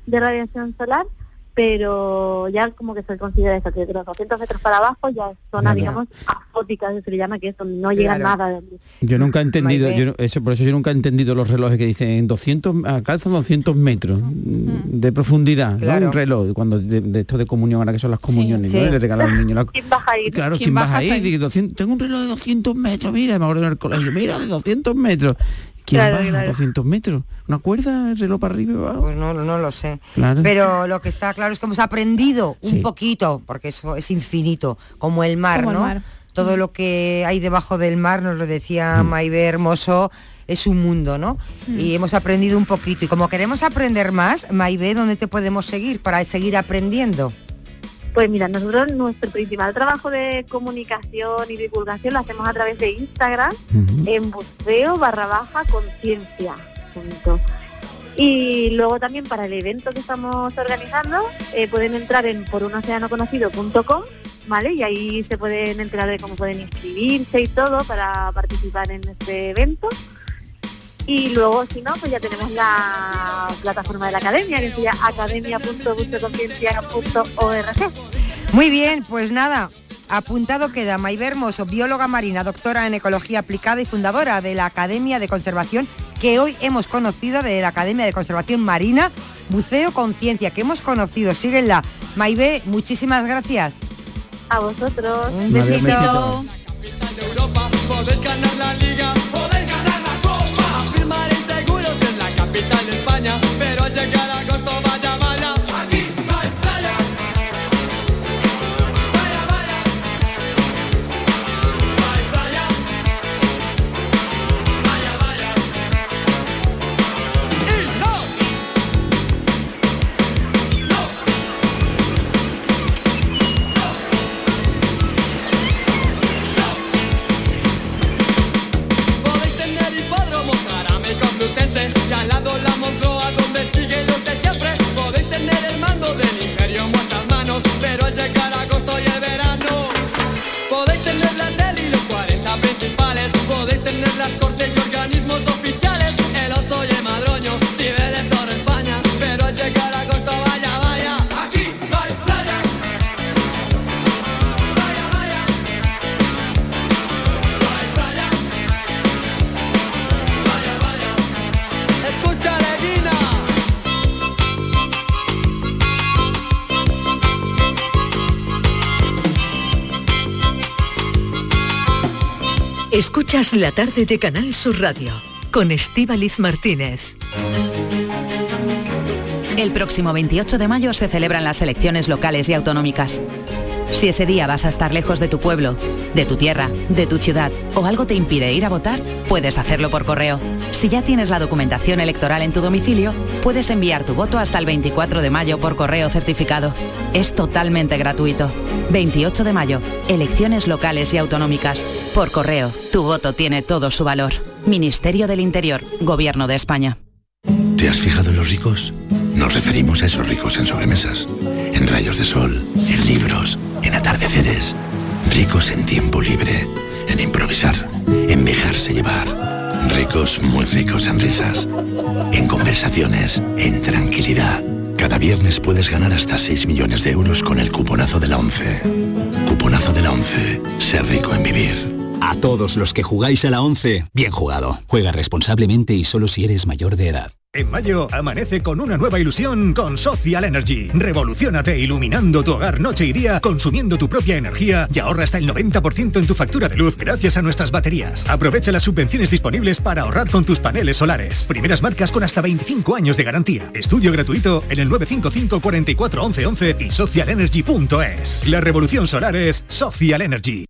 de radiación solar, pero ya como que se considera eso, que de los 200 metros para abajo ya es zona, ya. digamos, afótica, se le llama, que es donde no llega Claro. nada. Yo nunca he entendido, yo, no- eso, por eso yo nunca he entendido los relojes que dicen 200, alcanzan 200 metros mm, de profundidad, ¿no? Claro. Un reloj, cuando de, de esto de comunión, ahora que son las comuniones, sí. ¿no? Y Le regalan al niño la... ¿Quién baja ahí? Claro, ¿quién, baja ahí? Digo, 200 tengo un reloj de 200 metros, mira, me acuerdo en el colegio, mira, de 200 metros. ¿Quién Claro, baja claro. 200 metros? ¿Una cuerda, el reloj para arriba y abajo? Pues no, no lo sé. Claro. Pero lo que está claro es que hemos aprendido un Sí. poquito, porque eso es infinito, como el mar, Como el ¿no? mar. Todo lo que hay debajo del mar, nos lo decía Maibé Hermoso, es un mundo, ¿no? Y hemos aprendido un poquito. Y como queremos aprender más, Maibé, ¿dónde te podemos seguir para seguir aprendiendo? Pues mira, nosotros nuestro principal trabajo de comunicación y divulgación lo hacemos a través de Instagram en buceo barra baja conciencia. Y luego también para el evento que estamos organizando eh, pueden entrar en porunoceanoconocido.com, ¿vale? Y ahí se pueden enterar de cómo pueden inscribirse y todo para participar en este evento. Y luego, si no, pues ya tenemos la plataforma de la academia, que se llama academia.buceoconciencia.org. Muy bien, pues nada, apuntado queda Maibé Hermoso, bióloga marina, doctora en ecología aplicada y fundadora de la Academia de Conservación que hoy hemos conocido de la Academia de Conservación Marina Buceo Conciencia, que hemos conocido. Síguenla. Maibé, muchísimas gracias. A vosotros. Un besito. Capital de España, pero al llegar a las cortes y organismos oficiales Escuchas la tarde de Canal Sur Radio con Estíbaliz Martínez. El próximo 28 de mayo se celebran las elecciones locales y autonómicas. Si ese día vas a estar lejos de tu pueblo, de tu tierra, de tu ciudad o algo te impide ir a votar, puedes hacerlo por correo. Si ya tienes la documentación electoral en tu domicilio, puedes enviar tu voto hasta el 24 de mayo por correo certificado. Es totalmente gratuito. 28 de mayo, elecciones locales y autonómicas. Por correo, tu voto tiene todo su valor. Ministerio del Interior, Gobierno de España. ¿Te has fijado en los ricos? Nos referimos a esos ricos en sobremesas, en rayos de sol, en libros, en atardeceres. Ricos en tiempo libre, en improvisar, en dejarse llevar. Ricos, muy ricos en risas, en conversaciones, en tranquilidad. Cada viernes puedes ganar hasta 6 millones de euros con el cuponazo de la 11. Cuponazo de la 11. Ser rico en vivir. A todos los que jugáis a la 11, bien jugado. Juega responsablemente y solo si eres mayor de edad. En mayo amanece con una nueva ilusión con Social Energy. Revolucionate iluminando tu hogar noche y día, consumiendo tu propia energía y ahorra hasta el 90% en tu factura de luz gracias a nuestras baterías. Aprovecha las subvenciones disponibles para ahorrar con tus paneles solares. Primeras marcas con hasta 25 años de garantía. Estudio gratuito en el 955 44 11 11 y socialenergy.es. La revolución solar es Social Energy.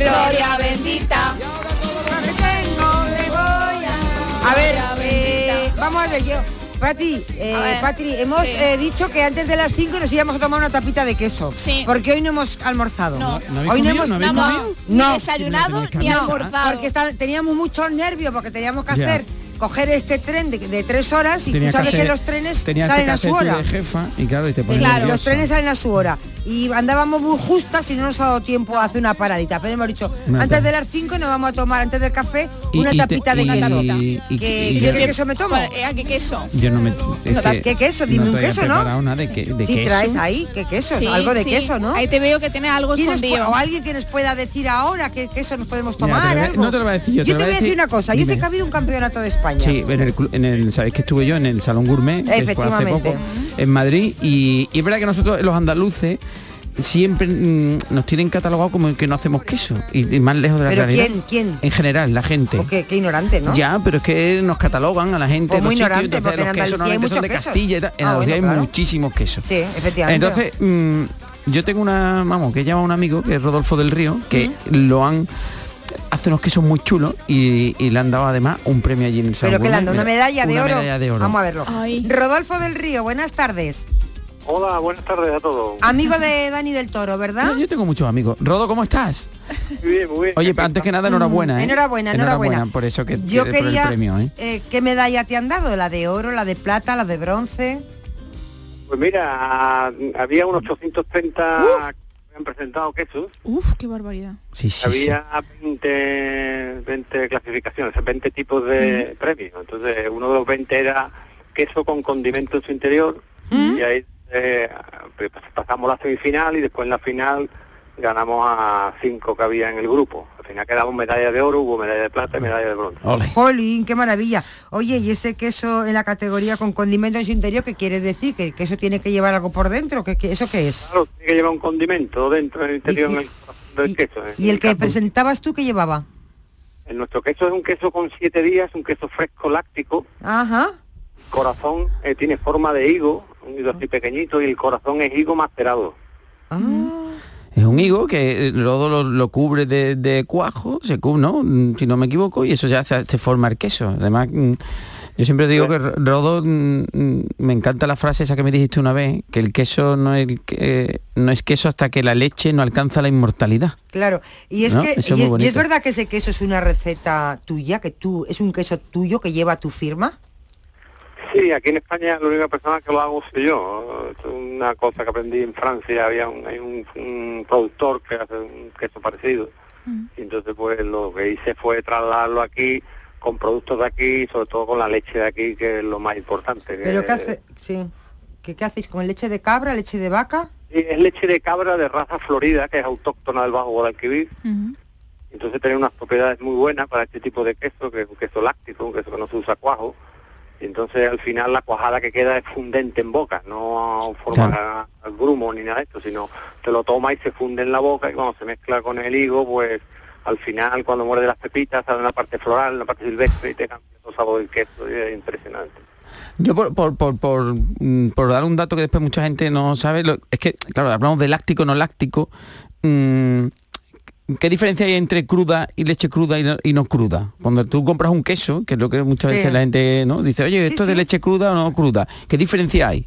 Gloria bendita. A ver, eh, vamos a ver yo. Pati, eh, Patri, hemos sí. eh, dicho que antes de las 5 nos íbamos a tomar una tapita de queso. Sí. Porque hoy no hemos almorzado. No. ¿No habéis hoy no hemos ¿No? Ni desayunado ni No, almorzado. Porque está- teníamos muchos nervios porque teníamos que hacer coger este tren de, de tres horas y tú sabes que, hacer- los trenes salen que a su hora. de jefa y claro, y te pones Claro, nervioso. los trenes salen a su hora y andábamos muy justas y no nos ha dado tiempo a hacer una paradita. Pero hemos dicho, Nada. antes de las 5 nos vamos a tomar, antes del café, una y tapita de y- queso. y- y- ¿Qué, ¿qué queso me tomo? Eh, ¿a qué queso? Yo no me... ¿Qué queso? Dime no un queso, ¿no? nada de, que, de Sí, queso. traes ahí, ¿qué queso? Sí, algo de sí. queso, ¿no? Ahí te veo que tienes algo ¿Quién nos escondido. pu- o alguien que nos pueda decir ahora qué queso nos podemos tomar, te voy no te lo voy a decir yo, te Yo te voy a decir una cosa, yo sé que ha habido un campeonato de España. Sí, en el, en el, sabéis que estuve yo en el Salón Gourmet, fue hace Efectivamente. poco, en Madrid, y, y es verdad que nosotros, los andaluces, siempre mm, nos tienen catalogado como que no hacemos queso, y, y más lejos de la ¿Pero realidad. quién? ¿Quién? En general, la gente. O qué, qué ignorante, ¿no? Ya, pero es que nos catalogan a la gente. Pues muy los sitios, ignorante, entonces porque en los quesos Andalucía hay de quesos. Castilla y tal. En Ah, Andalucía bueno, hay claro. muchísimos quesos. Sí, efectivamente. Entonces, mm, yo tengo una, vamos, que llama un amigo, que es Rodolfo del Río, que lo han hace unos quesos muy chulos y, y le han dado además un premio allí en el Salón Pero que le han dado una medalla de una oro. medalla de oro. Vamos a verlo. Rodolfo del Río, buenas tardes. Hola, buenas tardes a todos. Amigo de Dani del Toro, ¿verdad? Yo, yo tengo muchos amigos. Rodo, ¿cómo estás? Muy bien, muy bien. Oye, antes que nada, enhorabuena. ¿eh? Enhorabuena, enhorabuena. por eso que Yo por el quería, premio, ¿eh? eh, ¿qué medalla te han dado? ¿La de oro, la de plata, la de bronce? Pues mira, había unos 830 que han presentado quesos. Uf, qué barbaridad. Sí, sí, había 20, 20 clasificaciones, 20 tipos de premios. Entonces, uno de los 20 era queso con condimento en su interior. Y ahí eh, pues, pasamos la semifinal y después en la final ganamos a cinco que había en el grupo. Al final quedamos medalla de oro, hubo medalla de plata y medalla de bronce. Jolín, qué maravilla. Oye, ¿y ese queso en la categoría con condimento en su interior qué quiere decir? ¿Que el queso tiene que llevar algo por dentro? ¿Qué, qué- ¿Eso qué es? Claro, tiene que llevar un condimento dentro, en el interior, en el del queso. ¿eh? ¿Y el que presentabas tú qué llevaba? En nuestro queso es un queso con siete días, un queso fresco láctico. Ajá. Corazón eh, tiene forma de higo, un higo así pequeñito, y el corazón es higo macerado. Es un higo que eh, Rodo lo, lo cubre de, de cuajo, se cubre, ¿no? Mm, Si no me equivoco, y eso ya se, se forma el queso. Además, mm, yo siempre digo que Ro- Rodo, mm, mm, me encanta la frase esa que me dijiste una vez, que el queso no es, eh, no es queso hasta que la leche no alcanza la inmortalidad. Claro. Y es ¿No? que es y es, y es bonito. verdad que ese queso es una receta tuya, que tú es un queso tuyo que lleva tu firma. Sí, aquí en España la única persona que lo hago soy yo. Es una cosa que aprendí en Francia, había un, hay un, un productor que hace un queso parecido. Y entonces pues lo que hice fue trasladarlo aquí con productos de aquí, sobre todo con la leche de aquí, que es lo más importante. que- Pero qué hace, sí. ¿Qué, qué hacéis con leche de cabra, leche de vaca? Sí, es leche de cabra de raza florida, que es autóctona del Bajo Guadalquivir. Entonces tiene unas propiedades muy buenas para este tipo de queso, que es un queso láctico, un queso que no se usa cuajo. Entonces al final la cuajada que queda es fundente en boca, no forma al grumo ni nada de esto, sino te lo toma y se funde en la boca y cuando se mezcla con el higo, pues al final cuando muerde las pepitas sale una parte floral, una parte silvestre y te cambia el sabor del queso y es impresionante. Yo por, por, por, por, mm, por dar un dato que después mucha gente no sabe, lo- es que, claro, hablamos de láctico, no láctico. mm, ¿Qué diferencia hay entre cruda y leche cruda y no, y no cruda? Cuando tú compras un queso, que es lo que muchas Sí. veces la gente no dice, oye, Sí, ¿esto es de leche cruda o no cruda? ¿Qué diferencia hay?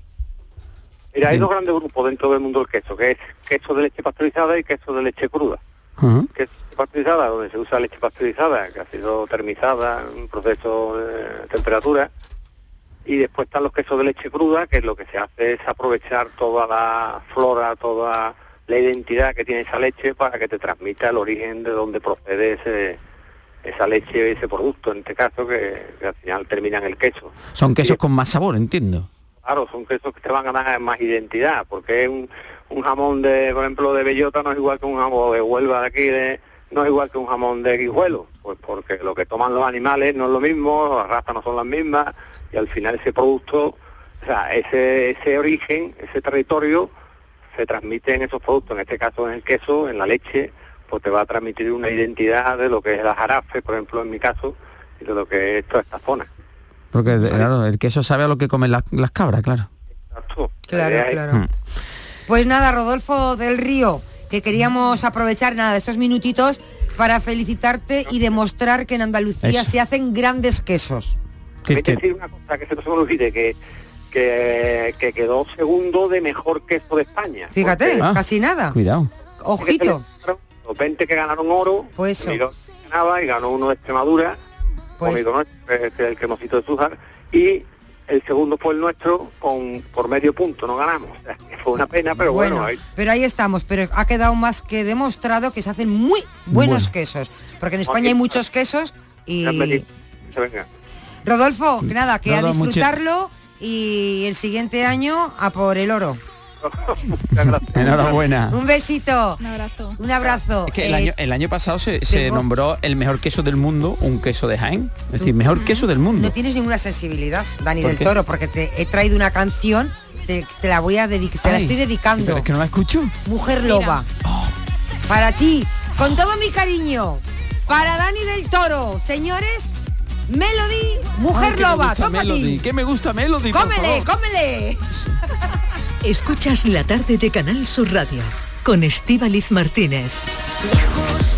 Mira, hay Sí. dos grandes grupos dentro del mundo del queso, que es queso de leche pasteurizada y queso de leche cruda. Ajá. que es leche pasteurizada, donde se usa leche pasteurizada, que ha sido termizada en un proceso de temperatura, y después están los quesos de leche cruda, que lo que se hace es aprovechar toda la flora, toda la identidad que tiene esa leche para que te transmita el origen de donde procede ese, esa leche, ese producto, en este caso, que, que al final termina en el queso. Son quesos con más sabor, entiendo. Claro, son quesos que te van a dar más identidad, porque un, un jamón de, por ejemplo, de bellota no es igual que un jamón de Huelva de aquí, de, no es igual que un jamón de guijuelo, pues porque lo que toman los animales no es lo mismo, las razas no son las mismas, y al final ese producto, o sea, ese, ese origen, ese territorio, se transmite en esos productos, en este caso en el queso, en la leche, pues te va a transmitir una identidad de lo que es la jarafe, por ejemplo, en mi caso, y de lo que es toda esta zona. Porque claro, el queso sabe a lo que comen las, las cabras, claro. Claro, Eh, claro. Mm. Pues nada, Rodolfo del Río, que queríamos aprovechar nada de estos minutitos para felicitarte y demostrar que en Andalucía Eso. se hacen grandes quesos. Decir una cosa se olvide, que, que, que quedó segundo de mejor queso de España. Fíjate, Porque- casi nada. Cuidado. Ojito. Los 20 que ganaron oro, Pues eso. Ganaba y ganó uno de Extremadura, Pues- nuestro, este, el cremosito de Zújar, y el segundo fue el nuestro con por medio punto, no ganamos. O sea, que fue una pena, pero bueno, ahí- pero ahí estamos, pero ha quedado más que demostrado que se hacen muy buenos Bueno. quesos, porque en España hay muchos quesos y venga. Rodolfo, que nada, que a mucho- disfrutarlo y el siguiente año a por el oro. Enhorabuena. Un besito. Un abrazo. Un abrazo. Es que el año, el año pasado se, nombró el mejor queso del mundo, un queso de Jaén. Es decir, mejor queso del mundo. No tienes ninguna sensibilidad, Dani ¿Por del qué? Toro, porque te he traído una canción, te, te la voy a dedicar, te la estoy dedicando. pero es que no la escucho. Mujer Loba. Para ti, con todo mi cariño. Para Dani del Toro, señores, Melody, Mujer Ay, Loba, ti. Que me gusta Melody. por Cómele, favor. cómele. Escuchas la tarde de Canal Sur Radio con Estíbaliz Martínez. Lejos